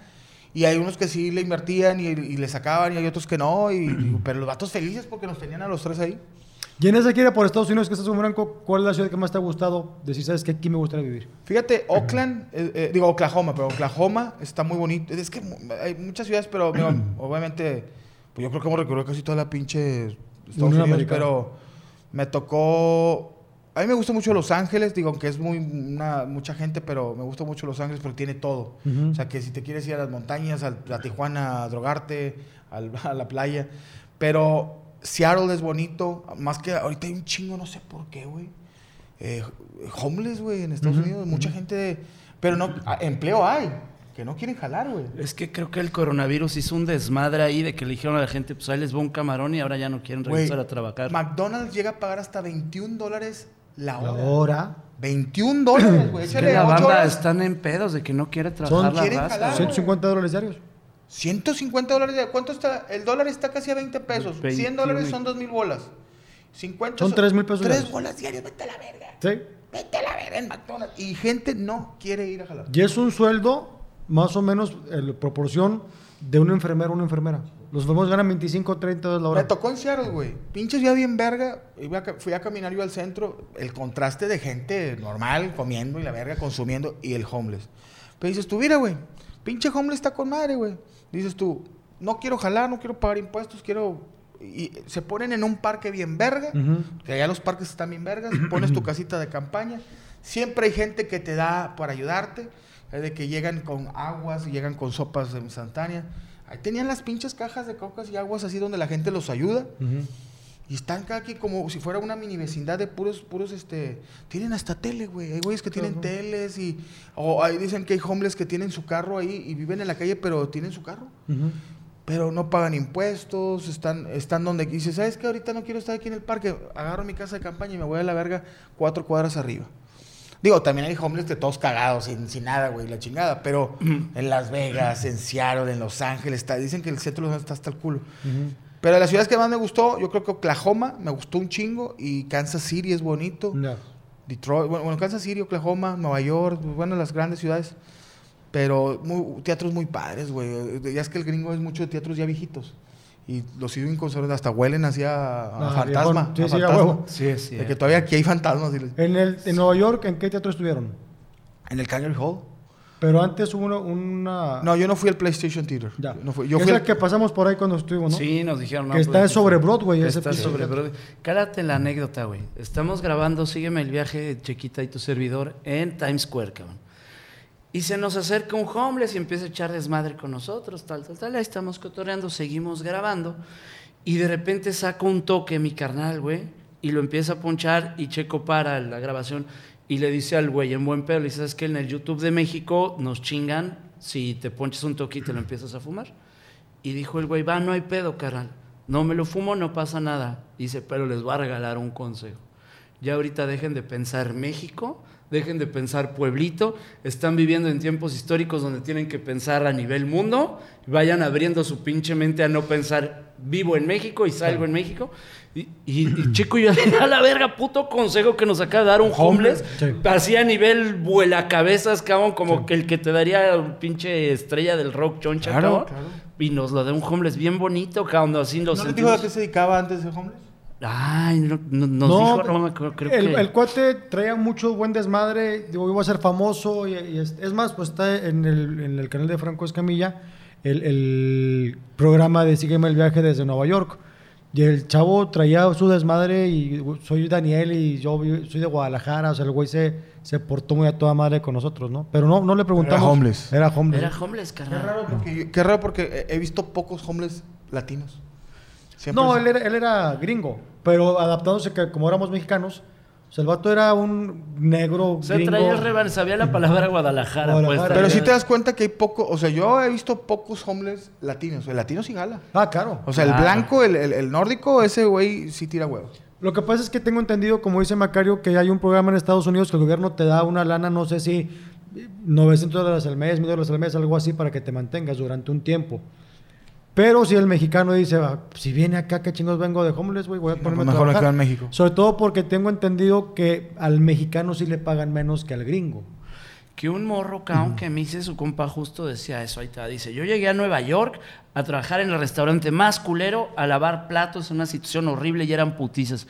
Y hay unos que sí le invertían y, y le sacaban, y hay otros que no. Y, pero los vatos felices porque nos tenían a los tres ahí. Y en esa gira por Estados Unidos que estás con Franco, ¿cuál es la ciudad que más te ha gustado? Decir, ¿sabes qué? Aquí me gustaría vivir. Fíjate, Oakland, eh, eh, digo Oklahoma, pero Oklahoma está muy bonito. Es que hay muchas ciudades, pero digo, obviamente, pues yo creo que hemos recorrido casi toda la pinche Estados Unidos, pero me tocó. A mí me gusta mucho Los Ángeles, digo, aunque es muy una, mucha gente, pero me gusta mucho Los Ángeles porque tiene todo. Ujú. O sea, que si te quieres ir a las montañas, al- a, Tijuana, a drogarte, al- a la playa. Pero Seattle es bonito, más que ahorita hay un chingo, no sé por qué, güey. Eh, homeless, güey, en Estados Ujú, Unidos. Mucha gente. Pero no, a- empleo hay, que no quieren jalar, güey. Es que creo que el coronavirus hizo un desmadre ahí de que le dijeron a la gente, pues ahí les va un camarón y ahora ya no quieren regresar a trabajar. McDonald's llega a pagar hasta 21 dólares la La hora. hora 21 dólares, güey. Es que la banda horas. están en pedos de que no quiere trabajar la quieren raza. jalar, güey. 150 dólares diarios. 150 dólares. de- ¿Cuánto está? El dólar está casi a 20 pesos. 100 21. dólares son 2 mil bolas. 50 Son 3,000 pesos 3 diarios. bolas diarias, vete a la verga. Sí. Vete a la verga en McDonald's. Y gente no quiere ir a jalar. Y es un sueldo más o menos en proporción de un enfermero a una enfermera. Los enfermeros ganan 25 o 30 dólares la Me hora. tocó en Seattle, güey. Pinche ciudad bien verga. Fui a caminar yo al centro. El contraste de gente normal, comiendo y la verga, consumiendo, y el homeless. Pero dices tú, mira, güey. Pinche homeless está con madre, güey. Dices tú, no quiero jalar, no quiero pagar impuestos, quiero. Y se ponen en un parque bien verga. Ujú. Que allá los parques están bien vergas. Pones tu casita de campaña. Siempre hay gente que te da para ayudarte. Es de que llegan con aguas y llegan con sopas instantáneas. Ahí tenían las pinches cajas de cocas y aguas así donde la gente los ayuda. Y están cada aquí como si fuera una mini vecindad de puros, puros, este... Tienen hasta tele, güey. Hay güeyes que tienen teles y... O ahí dicen que hay homeless que tienen su carro ahí y viven en la calle, pero tienen su carro. Pero no pagan impuestos, están, están donde... Y dices, ¿sabes qué? Ahorita no quiero estar aquí en el parque. Agarro mi casa de campaña y me voy a la verga cuatro cuadras arriba. Digo, también hay homeless de todos cagados, sin, sin nada, güey, la chingada. Pero en Las Vegas, en Seattle, en Los Ángeles, está, dicen que el centro de Los Ángeles está hasta el culo. Pero de las ciudades que más me gustó, yo creo que Oklahoma me gustó un chingo y Kansas City es bonito. Ya. Detroit, bueno, bueno, Kansas City, Oklahoma, Nueva York, bueno, las grandes ciudades. Pero muy- teatros muy padres, güey. Ya es que el gringo es mucho de teatros ya viejitos. Y los siguen conservando, hasta huelen así a, a Ah, fantasma. Sí, a sí, fantasma. huevo. Sí, es De que todavía aquí hay fantasmas. y les- En, el, en Nueva York, ¿en qué teatro estuvieron? En el Carnegie Hall. Pero antes hubo una... una- No, yo no fui al PlayStation Theater. Ya. No fui. Yo es fui al- que pasamos por ahí cuando estuvimos, ¿no? Sí, nos dijeron. no, Que está pues, sobre Broadway, que ese Está sobre. Broadway. Cálate la anécdota, güey. Estamos grabando Sígueme el viaje, Chequita y tu servidor, en Times Square, cabrón. Y se nos acerca un homeless y empieza a echar desmadre con nosotros, tal, tal, tal. Ahí estamos cotorreando, seguimos grabando. Y de repente saca un toque mi carnal, güey, y lo empieza a ponchar y Checo para la grabación y le dice al güey en buen pedo, le dice, ¿sabes que En el YouTube de México nos chingan si te ponches un toque y te lo empiezas a fumar. Y dijo el güey, va, no hay pedo, carnal. No me lo fumo, no pasa nada. Dice, pero les voy a regalar un consejo. Ya ahorita dejen de pensar México, dejen de pensar pueblito, están viviendo en tiempos históricos donde tienen que pensar a nivel mundo, vayan abriendo su pinche mente a no pensar vivo en México y salgo en México. Y, y, y Chico, yo a la verga, puto consejo que nos acaba de dar un homeless, Sí. así a nivel vuela cabezas, cabrón, como que el que te daría un pinche estrella del rock choncha, Claro, cabrón. claro. Y nos lo da un homeless bien bonito, cabrón, así lo ¿No les dijo a qué se dedicaba antes de homeless? Ay, no, no- nos dijo, no me acuerdo, creo el, que... el cuate traía mucho buen desmadre, digo, iba a ser famoso, y, y es, es más, pues está en el, en el canal de Franco Escamilla el, el programa de Sígueme el viaje desde Nueva York. Y el chavo traía su desmadre y soy Daniel y yo soy de Guadalajara, o sea, el güey se, se portó muy a toda madre con nosotros, ¿no? Pero no, no le preguntamos. Era homeless. Era homeless. Era homeless, Qué carnal. raro porque, qué raro porque he visto pocos homeless latinos. No, él era, él era gringo, pero adaptándose que como éramos mexicanos, o sea, el vato era un negro Se gringo. traía el sabía la palabra Guadalajara. Guadalajara. pues, Pero traía- sí te das cuenta que hay poco, o sea, yo he visto pocos homeless latinos. El latino sí gala. Ah, claro. O sea, el blanco, el, el- el nórdico, ese güey sí tira huevos. Lo que pasa es que tengo entendido, como dice Macario, que hay un programa en Estados Unidos que el gobierno te da una lana, no sé si 900 dólares al mes, 1000 dólares al mes, algo así, para que te mantengas durante un tiempo. Pero si el mexicano dice, "Ah, si viene acá, ¿qué chingos vengo de homeless, güey? Voy a ponerme a mejor trabajar". quedo en México. Sobre todo porque tengo entendido que al mexicano sí le pagan menos que al gringo. Que un morro, cabrón, que me hice su compa justo decía eso. Ahí está. Dice: Yo llegué a Nueva York a trabajar en el restaurante más culero, a lavar platos, en una situación horrible y eran putizas.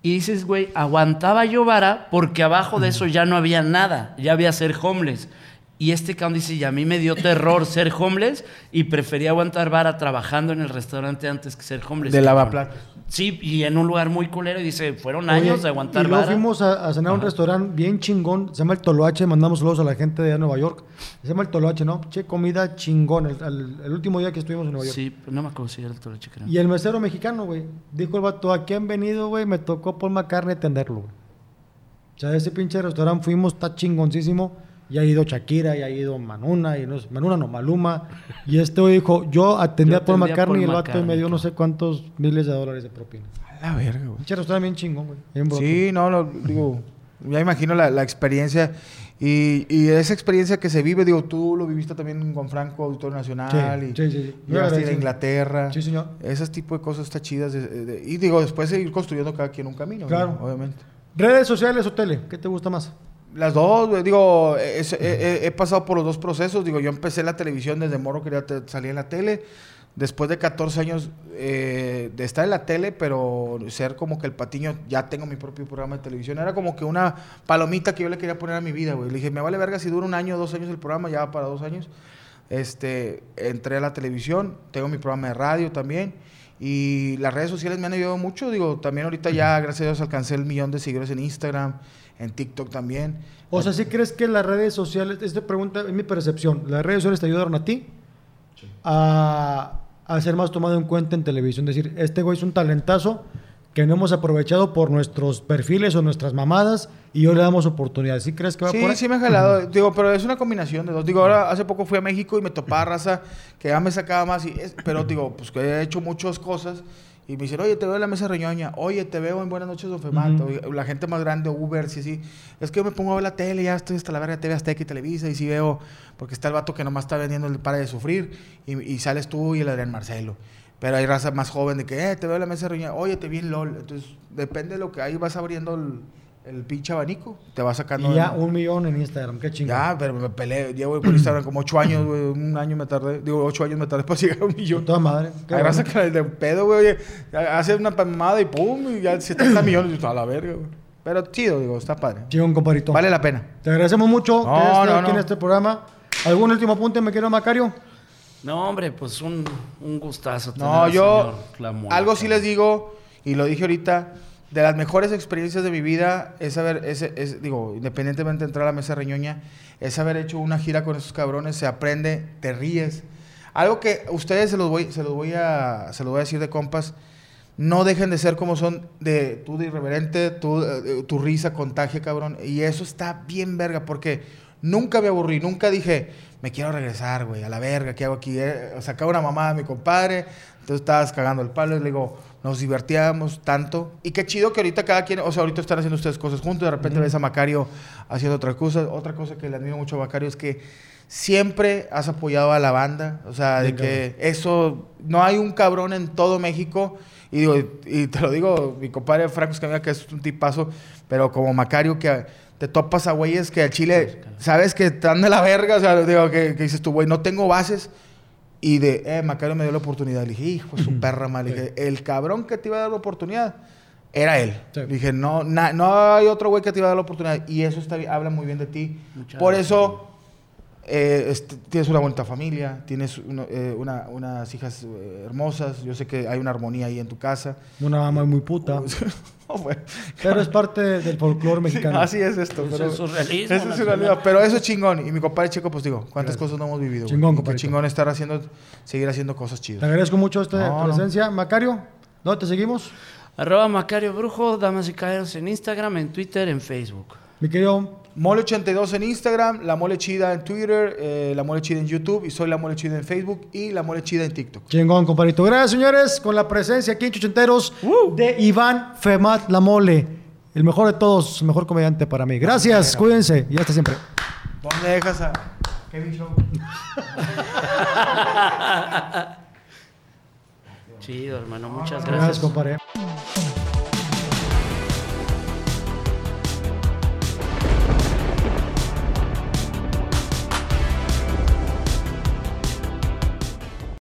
Y dices, güey, aguantaba yo vara porque abajo de eso ya no había nada. Ya había ser homeless. Y este cabrón dice: Y a mí me dio terror ser homeless y prefería aguantar vara trabajando en el restaurante antes que ser homeless. De cabrón". lavaplatos. Sí, y en un lugar muy culero. Y dice: Fueron Oye, años de aguantar Y luego vara. fuimos a, a cenar a un restaurante bien chingón, se llama el Toloache, mandamos saludos a la gente de Nueva York. Se llama el Toloache, ¿no? Che, comida chingón, el, el- el último día que estuvimos en Nueva York. Sí, no me acuerdo si era el Toloche, creo. Y el mesero mexicano, güey, dijo el vato, aquí han venido, güey, me tocó Paul McCartney atenderlo, güey. O sea, ese pinche restaurante fuimos, está chingoncísimo. Y ha ido Shakira, y ha ido Manuna, y no Manuna no, Maluma. Y este güey dijo, yo atendí Yo a Paul McCartney y el vato me dio no sé cuántos miles de dólares de propina. A la verga, güey. Pinche restaurante bien chingón, güey. Sí, no, no, digo, ya imagino la, la experiencia y, y esa experiencia que se vive, digo, tú lo viviste también con Franco, Auditorio Nacional, Sí, y sí, sí, sí. Muy llegaste a ir a. Inglaterra. Sí, señor. Ese tipo de cosas está chidas. de- de- y digo, después seguir construyendo cada quien un camino, Claro. ¿no? obviamente. Redes sociales o tele, ¿qué te gusta más? Las dos, digo, he, pasado por los dos procesos. Digo, yo empecé la televisión desde morro, quería salir en la tele. Después de 14 años eh, de estar en la tele, pero ser como que el patiño, ya tengo mi propio programa de televisión. Era como que una palomita que yo le quería poner a mi vida, güey. Le dije, me vale verga si dura un año o dos años el programa, ya para dos años. Este, entré a la televisión, tengo mi programa de radio también. Y las redes sociales me han ayudado mucho. Digo, también ahorita ya, gracias a Dios, alcancé el millón de seguidores en Instagram, en TikTok también. O sea, ¿sí crees que las redes sociales, esta pregunta es mi percepción, las redes sociales te ayudaron a ti a, a ser más tomado en cuenta en televisión? Decir, este güey es un talentazo que no hemos aprovechado por nuestros perfiles o nuestras mamadas y hoy le damos oportunidades. ¿Sí crees que va Sí, por ahí? sí me ha jalado. Digo, pero es una combinación de dos. Digo, ahora hace poco fui a México y me topaba raza que ya me sacaba más. Y es- pero digo, pues que he hecho muchas cosas. Y me dicen, oye, te veo en la mesa reñoña. Oye, te veo en Buenas noches, don Femato. Ujú. Y La gente más grande, Uber, sí, sí. Es que yo me pongo a ver la tele, ya estoy hasta la verga de TV Azteca y Televisa. Y sí veo, porque está el vato que nomás está vendiendo el para de sufrir. Y, y sales tú y el Adrián Marcelo. Pero hay raza más joven de que, eh, te veo en la mesa reñoña. Oye, te vi en LOL. Entonces, depende de lo que hay, vas abriendo el, el pinche abanico. Te vas sacando. Y ya de- un millón en Instagram, qué chingón. ya, pero me peleé. Llevo por Instagram como ocho años, güey. Un año me tardé. Digo, ocho años me tardé para llegar a un millón. toda madre. Hay raza bueno. que de pedo, güey. Oye, hace una palmada y pum, y ya 70 millones. Y yo, a la verga, güey. Pero chido, digo, está padre. Chingón, compadrito. Vale la pena. Te agradecemos mucho No, que estado no, aquí en no. este programa. ¿Algún último apunte, me quiero Macario? No, hombre, pues un, un gustazo. tener No, al yo. señor Algo sí les digo, y lo dije ahorita. De las mejores experiencias de mi vida es haber, es, es- digo, independientemente de entrar a la mesa reñoña, es haber hecho una gira con esos cabrones, se aprende, te ríes. Algo que ustedes se los voy, se los voy a, se los voy a decir de compas, no dejen de ser como son de tú de irreverente, tú, eh, tu risa contagia, cabrón. Y eso está bien verga, porque nunca me aburrí, nunca dije, me quiero regresar, güey, a la verga, ¿qué hago aquí? Eh, sacaba una mamada a mi compadre, entonces estabas cagando el palo y le digo, nos divertíamos tanto. Y qué chido que ahorita cada quien, o sea, ahorita están haciendo ustedes cosas juntos, de repente ves a Macario haciendo otra cosa. Otra cosa que le admiro mucho a Macario es que siempre has apoyado a la banda, o sea, de que eso, no hay un cabrón en todo México. Y, digo, y te lo digo, mi compadre Franco Escamilla, que es un tipazo, pero como Macario, que te topas a güeyes que al Chile, sabes que están de la verga, o sea, digo, que, que dices tú, güey, no tengo bases. Y de, eh, Macario me dio la oportunidad. Le dije, hijo de su perra, mal. Le dije, el cabrón que te iba a dar la oportunidad era él. Sí. Le dije, no, na- no hay otro güey que te iba a dar la oportunidad. Y eso está, habla muy bien de ti. Muchas Por gracias. eso eh, este, tienes una bonita familia, tienes uno- eh, una- unas hijas eh, hermosas. Yo sé que hay una armonía ahí en tu casa. Una mamá muy puta. Oh. Pero es parte del folclore mexicano. Así es esto. Eso pero- es surrealismo Eso es surrealismo, Pero eso es chingón. Y mi compadre chico, pues digo, cuántas cosas no hemos vivido. Chingón, compadrito. chingón estar haciendo, seguir haciendo cosas Te chidas. agradezco mucho esta No, no. presencia. Macario, ¿dónde te seguimos? Arroba Macario Brujo, damas y caballeros en Instagram, en Twitter, en Facebook. Mi querido, Mole82 en Instagram, La Mole Chida en Twitter, eh, La Mole Chida en YouTube y soy La Mole Chida en Facebook y La Mole Chida en TikTok. chingón, compadrito. Gracias, señores, con la presencia aquí en Chuchenteros de Iván Femat La Mole. El mejor de todos, el mejor comediante para mí. Gracias, cuídense y hasta siempre. ¿Dónde dejas a Kevin Show? Chido, hermano. Muchas Gracias, gracias. compadre.